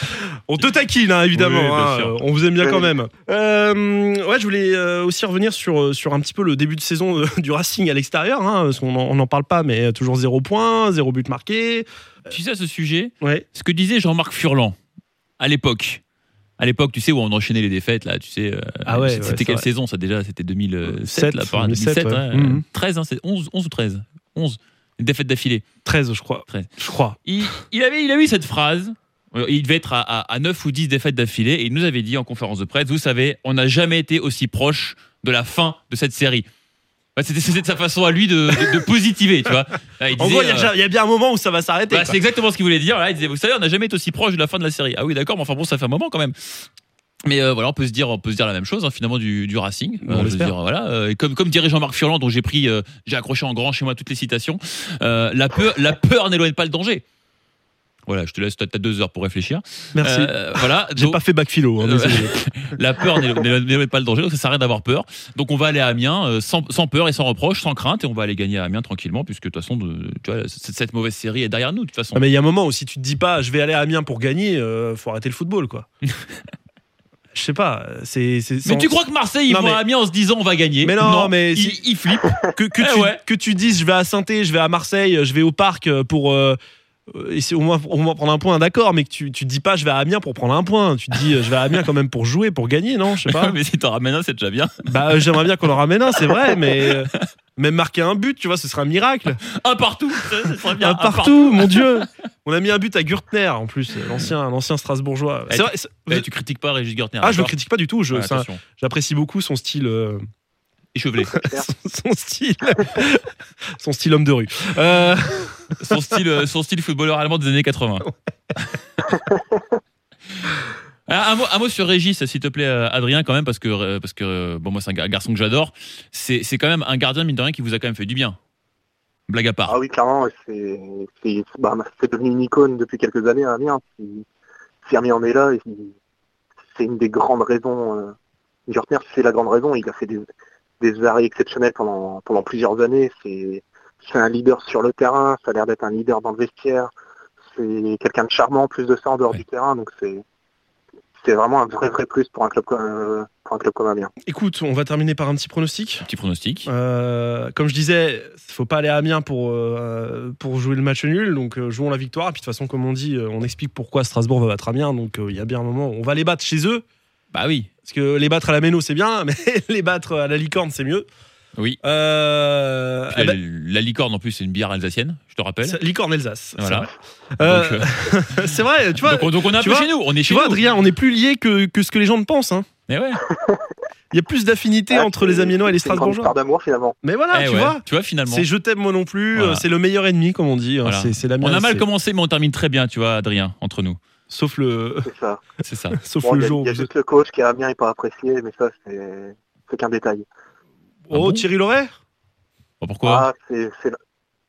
on te taquine, hein, évidemment. Oui, hein, euh, on vous aime bien Oui. quand même. Euh, ouais, je voulais euh, aussi revenir sur, euh, sur un petit peu le début de saison du Racing à l'extérieur, hein, parce qu'on n'en parle pas, mais toujours zéro point, zéro but marqué. Tu sais, à ce sujet, Ouais. ce que disait Jean-Marc Furlan à l'époque. À l'époque, tu sais, où on enchaînait les défaites, là, tu sais. euh, Ah ouais, C'était ouais, quelle vrai. saison, ça déjà? C'était 2007, Sept, là, par 2007, 2007, ouais. ouais. Mhm. 13, hein, c'est 11, 11 ou 13 11. Une défaite d'affilée. 13, je crois. 13. Je crois. il, il avait, il a eu cette phrase. Il devait être à, à, à 9 ou 10 défaites d'affilée et il nous avait dit en conférence de presse Vous savez, on n'a jamais été aussi proche de la fin de cette série. Ouais, C'était de sa façon à lui de, de- de positiver, tu vois. Là, il En gros, il y, a euh, il y a bien un moment où ça va s'arrêter. bah, c'est exactement ce qu'il voulait dire. Là, il disait Vous savez, on n'a jamais été aussi proche de la fin de la série. Ah oui, d'accord, mais enfin bon, ça fait un moment quand même. Mais euh, voilà, on peut se dire, on peut se dire la même chose hein, finalement du, du Racing. On je veux l'espère. dire, voilà, euh, et comme comme dirait Jean-Marc Furlan, dont j'ai pris, j'ai accroché en grand chez moi toutes les citations. la peur, la peur n'éloigne pas le danger. Voilà, je te laisse, t'as deux heures pour réfléchir. Merci. Euh, voilà. J'ai Donc, pas fait bac philo. hein, Euh, la peur n'est- pas le danger, donc ça rien d'avoir peur. Donc on va aller à Amiens euh, sans, sans peur et sans reproche, sans crainte, et on va aller gagner à Amiens tranquillement, puisque de toute façon, de- tu vois, cette, cette mauvaise série est derrière nous, de toute façon. Ah, mais il y a un moment où si tu te dis pas je vais aller à Amiens pour gagner, euh, faut arrêter le football quoi. Je sais pas, c'est. c'est- Mais sans- tu crois que Marseille, ils Non, vont mais- à Amiens en se disant on va gagner? Mais non, mais ils, ils flippent. que, que, Eh tu, ouais. que tu dises je vais à saint je vais à Marseille, je vais au parc pour. euh, et c'est au moins, au moins prendre un point, d'accord, mais que tu, tu te dis pas je vais à Amiens pour prendre un point. Tu te dis euh, je vais à Amiens quand même pour jouer, pour gagner, non Je sais pas. mais si t'en ramènes un, c'est déjà bien. bah, euh, j'aimerais bien qu'on en ramène un, c'est vrai, mais euh, même marquer un but, tu vois, ce serait un miracle. Un partout, ça, serait bien. un partout, mon Dieu On a mis un but à Gürtner en plus, l'ancien l'ancien Strasbourgeois. Eh, C'est vrai, Eh, tu critiques pas Régis Gertner. ah, je le critique pas du tout, je- un- j'apprécie beaucoup son style. euh, Échevelé. son, son style son style homme de rue Euh, son, style, euh, son style footballeur allemand des années 80. Ah, Un mot, un mot sur Régis, s'il te plaît, euh, Adrien, quand même, parce que, euh, parce que bon, moi, c'est un gar- garçon que j'adore. C'est c'est quand même un gardien, mine de rien, qui vous a quand même fait du bien. Blague à part. Ah oui, clairement, c'est c'est bah, c'est devenu une icône depuis quelques années Amiens. Si, si Amiens en est là, c'est une des grandes raisons. Euh, c'est la grande raison. Il a fait des, des arrêts exceptionnels pendant, pendant plusieurs années. C'est c'est un leader sur le terrain. Ça a l'air d'être un leader dans le vestiaire. C'est quelqu'un de charmant, en plus de ça, en dehors Ouais. du terrain. Donc c'est c'est vraiment un vrai, vrai plus pour un club, comme- euh, pour un club comme Amiens. écoute on va terminer par un petit pronostic Petit pronostic. Euh, comme je disais faut pas aller à Amiens pour, euh, pour jouer le match nul donc euh, jouons la victoire et puis de toute façon comme on dit on explique pourquoi Strasbourg va battre Amiens donc euh, il y a bien un moment où on va les battre chez eux Bah oui. parce que les battre à la Méno c'est bien mais les battre à la Licorne c'est mieux Oui. euh, Puis eh la, ben, la licorne, en plus, c'est une bière alsacienne, je te rappelle. Licorne Alsace c'est Voilà. vrai. Euh, euh, c'est vrai tu vois donc, on- donc on est un tu peu vois- chez nous. On est tu chez vois nous. Adrien on est plus liés que, que ce que les gens ne pensent hein. Mais ouais. il y a plus d'affinité Ah, entre les Amiénois et les Strasbourgeois histoire d'amour finalement. mais voilà Eh tu ouais. vois Tu vois, finalement. C'est je t'aime moi non plus, Voilà. c'est le meilleur ennemi comme on dit. hein. Voilà. L'Amiens, On a mal commencé, mais on termine très bien, tu vois, Adrien, entre nous. Sauf le, C'est ça. C'est ça. sauf Bon, le il y a, jour. il y a juste le coach qui a bien et pas apprécié, mais ça c'est c'est qu'un détail. Oh Ah bon Thierry Loret. Bon, pourquoi Ah, c'est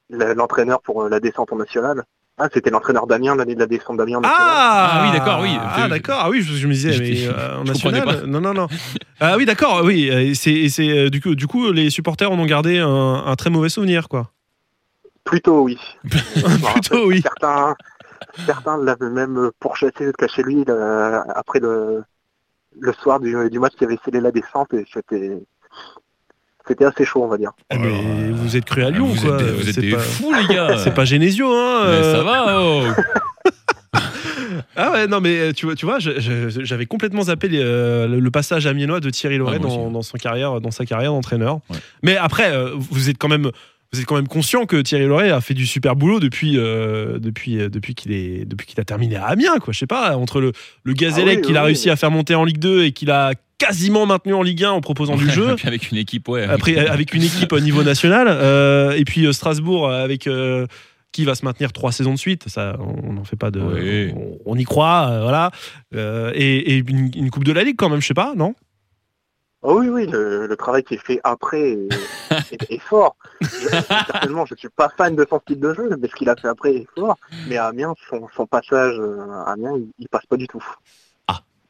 l'entraîneur pour euh, la descente en national. Ah, c'était l'entraîneur d'Amiens l'année de la descente d'Amiens en national. Ah, Ah oui, d'accord, oui. Ah d'accord. Ah oui, je, je me disais, mais euh, en national. Non non non. Ah oui, d'accord. Oui, et c'est, c'est euh, du coup, du coup, les supporters en ont gardé un, un très mauvais souvenir, quoi. Plutôt oui. Plutôt oui. Certains, certains l'avaient même pourchassé jusqu'à chez lui le- après le, le soir du, du match qui avait scellé la descente et c'était c'était assez chaud on va dire. Ah, mais vous êtes cru à Lyon, vous quoi. êtes vous êtes des pas, fous, les gars. c'est pas Genesio, hein. Mais euh. ça va, oh. Ah ouais, non, mais euh, tu vois, tu vois j'avais complètement zappé les, euh, le, passage amiénois de Thierry Loret Ah, dans, dans son carrière, dans sa carrière d'entraîneur. Ouais. Mais après, euh, vous êtes quand même. Vous êtes quand même conscient que Thierry Loret a fait du super boulot depuis, euh, depuis, euh, depuis qu'il est, depuis qu'il a terminé à Amiens, quoi. Je sais pas, entre le, le Gazélec Ah oui, qu'il a oui, réussi oui. à faire monter en Ligue 2 et qu'il a quasiment maintenu en Ligue 1 en proposant du jeu. Puis avec une équipe, ouais. Après, avec une équipe au niveau national, euh, et puis Strasbourg avec euh, qui va se maintenir trois saisons de suite. Ça, on n'en fait pas de. Oui. On, on y croit, euh, voilà. Euh, et et une, une coupe de la Ligue quand même, je sais pas, non? Oh oui oui le, le travail qui est fait après est, est- est fort. Je- personnellement je suis pas fan de son style de jeu mais ce qu'il a fait après est fort. Mais à Amiens son, son passage euh, à Amiens il, il passe pas du tout.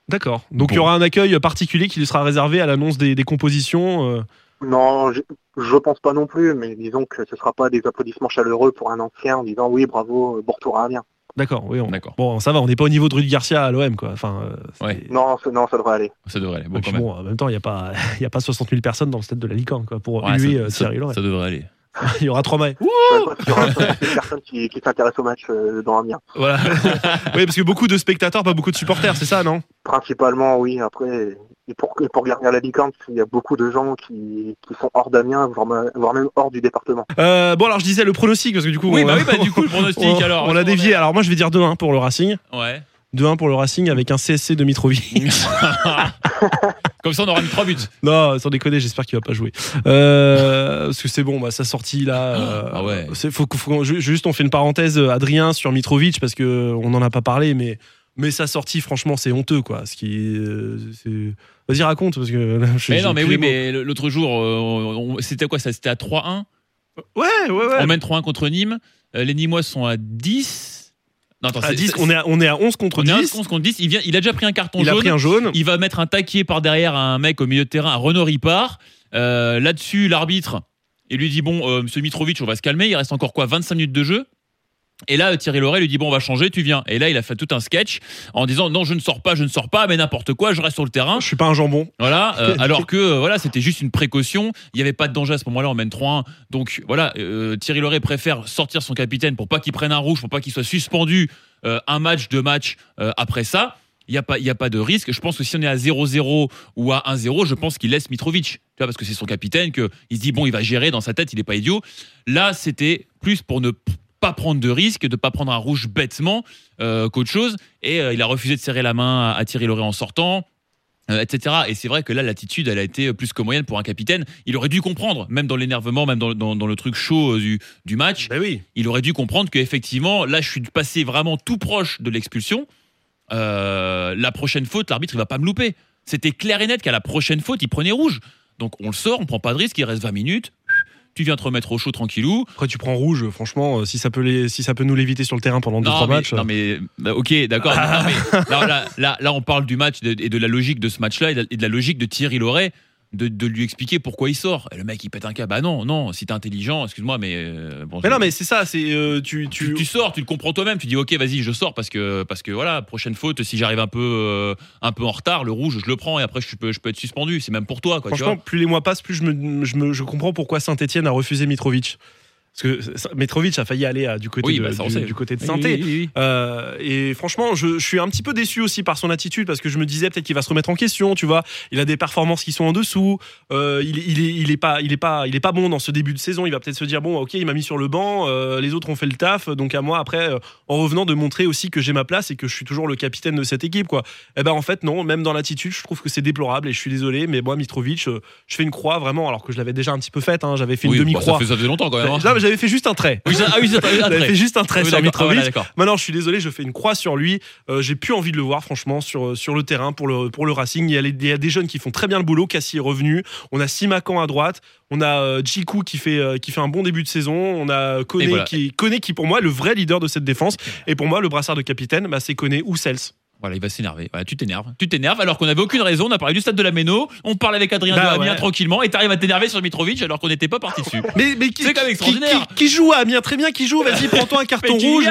D'accord. Donc il y aura un accueil particulier qui lui sera réservé à l'annonce des, des compositions. euh. Non, je, je pense pas non plus, mais disons que ce sera pas des applaudissements chaleureux pour un ancien en disant oui, bravo, bon retour à Amiens. D'accord, oui. on- D'accord. Bon, ça va, on n'est pas au niveau de Rudy Garcia à l'OM, quoi. Enfin, euh, Ouais. Non, ça- non, ça devrait aller. Ça devrait aller. Bon, Et quand même. bon, en même temps, il n'y a, pas- y a pas 60 000 personnes dans le stade de la Licorne, quoi, pour Ouais, huer ça, euh, ça- Thierry Loret. ça devrait aller. Il y aura trois mailles. S'il y aura 60 000 personnes qui, qui s'intéressent au match euh, dans Amiens. Voilà. oui, parce que beaucoup de spectateurs, pas beaucoup de supporters, c'est ça, non? Principalement, oui. Après, et pour, et pour garder la licorne, il y a beaucoup de gens qui, qui sont hors d'Amiens, voire, me- voire même hors du département. Euh, bon, alors je disais le pronostic, parce que du coup. Oui, on, bah oui, bah du coup, le pronostic, on, alors. on a dévié. Alors moi, je vais dire 2-1 pour le Racing. Ouais. 2-1 pour le Racing avec un CSC de Mitrovic. Comme ça, on aura mis trois buts. non, sans déconner, j'espère qu'il va pas jouer. Euh, parce que c'est bon, bah, sa sortie là. euh, Ah ouais. c'est- faut, faut- faut- ju- juste, on fait une parenthèse, euh, Adrien, sur Mitrovic, parce que on n'en a pas parlé, mais. Mais sa sortie, franchement, c'est honteux, quoi. Ce qui, euh, Vas-y, raconte, parce que. là, je- Mais non, mais oui, mais l'autre jour, euh, c'était quoi ça C'était à 3-1. Ouais, ouais, ouais. On mène 3-1 contre Nîmes. Euh, Les Nîmois sont à 10. Non, attends, À c'est- 10, c'est- on est à, on est à 11 contre on est à 10. 11 contre 10. Il, vient, il a déjà pris un carton Il a jaune. pris un jaune. Il va mettre un taquier par derrière à un mec au milieu de terrain, à Renaud Ripard. Euh, Là-dessus, l'arbitre, il lui dit Bon, euh, monsieur Mitrovic, on va se calmer. Il reste encore quoi 25 minutes de jeu? Et là, Thierry Loret lui dit bon, on va changer, tu viens. Et là, il a fait tout un sketch en disant non, je ne sors pas, je ne sors pas, mais n'importe quoi, je reste sur le terrain. Je suis pas un jambon. Voilà, euh, alors que euh, voilà, c'était juste une précaution. Il n'y avait pas de danger à ce moment-là, on mène 3-1. Donc voilà, euh, Thierry Loret préfère sortir son capitaine pour pas qu'il prenne un rouge, pour pas qu'il soit suspendu un match, deux matchs après ça. Il n'y a, pas- y a pas de risque. Je pense que si on est à 0-0 ou à 1-0, je pense qu'il laisse Mitrovic. Tu vois, parce que c'est son capitaine, qu'il se dit, bon, il va gérer dans sa tête, il n'est pas idiot. Là, c'était plus pour ne pas prendre de risque, de ne pas prendre un rouge bêtement euh, qu'autre chose. Et euh, il a refusé de serrer la main à, à Thierry Loret en sortant euh, etc. Et c'est vrai que là, l'attitude, elle a été plus que moyenne pour un capitaine. Il aurait dû comprendre, même dans l'énervement, même dans, dans- dans le truc chaud du, du match, oui. il aurait dû comprendre qu'effectivement, là, je suis passé vraiment tout proche de l'expulsion. La prochaine faute, l'arbitre, il va pas me louper. C'était clair et net qu'à la prochaine faute, il prenait rouge. Donc on le sort, on prend pas de risque, il reste 20 minutes. Tu viens te remettre au chaud tranquillou. Après, tu prends rouge, franchement, euh, si ça peut, les, si ça peut nous l'éviter sur le terrain pendant 2-3 Non, mais, matchs. non, mais bah, ok, d'accord. Là, là, on parle du match de- et de la logique de ce match-là et de, et de la logique de Thierry Loret de, de lui expliquer pourquoi il sort. Et le mec, il pète un câble. Bah non, non, si t'es intelligent, excuse-moi, mais. euh, bon, Mais non, mais c'est ça, c'est. euh, tu, tu, tu, tu sors, tu le comprends toi-même. Tu dis, ok, vas-y, je sors parce que, parce que voilà, prochaine faute, si j'arrive un peu, euh, un peu en retard, le rouge, je le prends et après, je peux, je peux être suspendu. C'est même pour toi, quoi. tu Franchement, vois. plus les mois passent, plus je, me, je, me- je comprends pourquoi Saint-Etienne a refusé Mitrovic. Parce que Mitrovic a failli aller à- du côté Oui, de, bah, du, du côté de Oui, saint oui. Euh, et franchement, je, je suis un petit peu déçu aussi par son attitude parce que je me disais peut-être qu'il va se remettre en question. Tu vois, il a des performances qui sont en dessous. Euh, il, il est, il est pas, il est pas, il est pas bon dans ce début de saison. Il va peut-être se dire bon, ok, il m'a mis sur le banc. euh, les autres ont fait le taf, donc à moi après, euh, en revenant, de montrer aussi que j'ai ma place et que je suis toujours le capitaine de cette équipe, quoi. Eh ben en fait non, même dans l'attitude, je trouve que c'est déplorable et je suis désolé, mais moi Mitrovic, euh, je fais une croix vraiment, alors que je l'avais déjà un petit peu faite. hein. J'avais fait une bah, demi-croix. ça, fait longtemps quand même. hein. J'avais fait juste un trait. Oui, ah oui, ah, J'avais fait juste un trait Oui, sur. Ah, Mitrovic. voilà, d'accord. Maintenant, je suis désolé, je fais une croix sur lui. Euh, J'ai plus envie de le voir, franchement, sur, sur le terrain pour le, pour le Racing. Il y, a les- il y a des jeunes qui font très bien le boulot. Cassie est revenu. On a Simakan à droite. On a euh, Djikou qui fait, euh, qui fait un bon début de saison. On a Koné, voilà. qui, Koné qui, pour moi, est le vrai leader de cette défense. Et pour moi, le brassard de capitaine, bah, c'est Koné ou Sels. Voilà, il va s'énerver. Voilà, tu t'énerves. Tu t'énerves alors qu'on n'avait aucune raison. On a parlé du stade de la Méno. On parle avec Adrien Bah de Amiens ouais. tranquillement et t'arrives à t'énerver sur Mitrovic alors qu'on n'était pas parti dessus. Mais, mais qui, C'est quand même qui- extraordinaire. Qui, qui joue à Amiens Très bien, qui joue. Vas-y, prends-toi un carton rouge.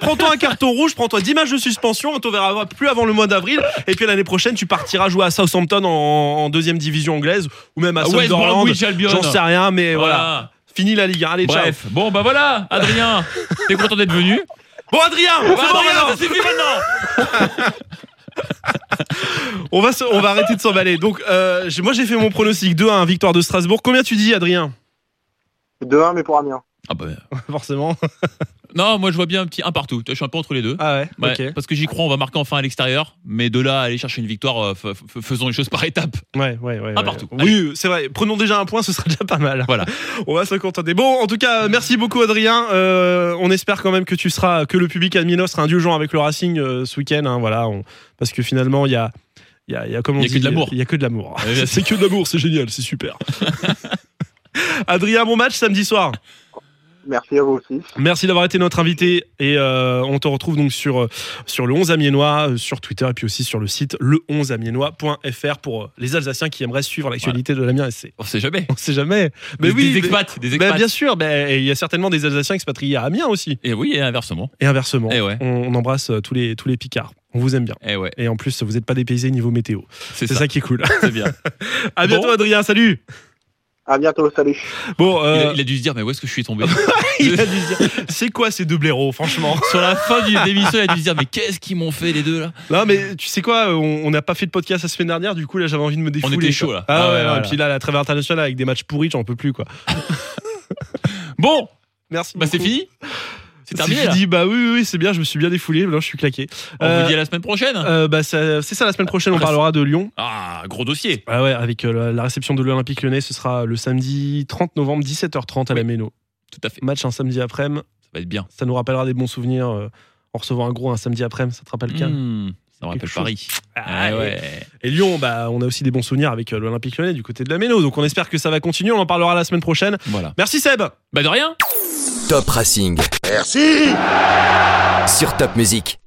Prends-toi un carton rouge, prends-toi 10 matchs de suspension, on te verra plus avant le mois d'avril. Et puis l'année prochaine, tu partiras jouer à Southampton en, en deuxième division anglaise ou même à West Sunderland. J'en sais rien, mais voilà. Voilà. Fini la Ligue 1. Allez, ciao. Bref, bon bah voilà, Adrien, t'es content d'être venu Bon, Adrien, c'est bon Adrien, maintenant. ça suffit maintenant On va, se- on va arrêter de s'emballer. Donc, euh, moi, j'ai fait mon pronostic 2-1, victoire de Strasbourg. Combien tu dis, Adrien? 2-1, mais pour Amiens. Ah bah Forcément. non, moi je vois bien un petit un partout. Je suis un peu entre les deux. Ah ouais, Ouais, ok. Parce que j'y crois, on va marquer enfin à l'extérieur, mais de là à aller chercher une victoire, euh, faisons les choses par étapes. Ouais, ouais, ouais. Un ouais. partout. Oui, c'est vrai. Prenons déjà un point, ce sera déjà pas mal. Voilà. On va se contenter. Bon, en tout cas, merci beaucoup, Adrien. Euh, on espère quand même que tu seras, que le public admino sera indulgent avec le Racing euh, ce week-end. hein, voilà, on- parce que finalement, il y a, il y a, y a, comme on Il y a dit, que de l'amour. Il y a que de l'amour. C'est que de l'amour, c'est génial, c'est super. Adrien, bon match samedi soir. Merci à vous aussi. Merci d'avoir été notre invité et euh, on te retrouve donc sur, euh, sur le 11 Amiénois, euh, sur Twitter et puis aussi sur le site le11amiénois.fr pour les Alsaciens qui aimeraient suivre l'actualité de l'Amiens SC. On sait jamais. On sait jamais. Mais des, oui, des mais- expats, des expats. bien sûr, et il y a certainement des Alsaciens expatriés à Amiens aussi. Et oui, et inversement. Et inversement. Eh ouais. on, on embrasse tous les, tous les Picards. On vous aime bien. Eh ouais, Et en plus, vous n'êtes pas dépaysés niveau météo. c'est C'est ça. ça. qui est cool. C'est bien. à bientôt, Bon. Adrien. Salut. À bientôt, salut. Bon, Il, euh, a, il a dû se dire, mais où est-ce que je suis tombé il a dû se dire, c'est quoi ces deux blaireaux, franchement? Sur la fin du l'émission, il a dû se dire, mais qu'est-ce qu'ils m'ont fait les deux là? Non, mais tu sais quoi, on on n'a pas fait de podcast la semaine dernière, du coup, là, j'avais envie de me défouler. était quoi. chaud, là. Ah, Ah ouais. Et puis là, la trêve internationale avec des matchs pourris, j'en peux plus, quoi. Bon, Merci. bah c'est fini C'est terminé fini. Bah oui, oui, c'est bien, je me suis bien défoulé, là, je suis claqué. On Euh, vous dit à la semaine prochaine Euh, bah, c'est ça, la semaine prochaine, on parlera de Lyon. Ah, gros dossier Ah ouais, avec euh, la- réception de l'Olympique lyonnais, ce sera le samedi 30 novembre, 17h30 à la. Méno. Tout à fait, Match un samedi après-midi, ça va être bien. ça nous rappellera des bons souvenirs euh, en recevant un gros un samedi après-midi, ça te rappelle quel Mmh, Ça me rappelle. Paris. Ah, et- ouais. Et Lyon, bah, on a aussi des bons souvenirs avec euh, l'Olympique lyonnais du côté de la Méno. Donc on espère que ça va continuer. On en parlera la semaine prochaine. Voilà. Merci Seb. Bah de rien. Top Racing. Merci Sur Top Music.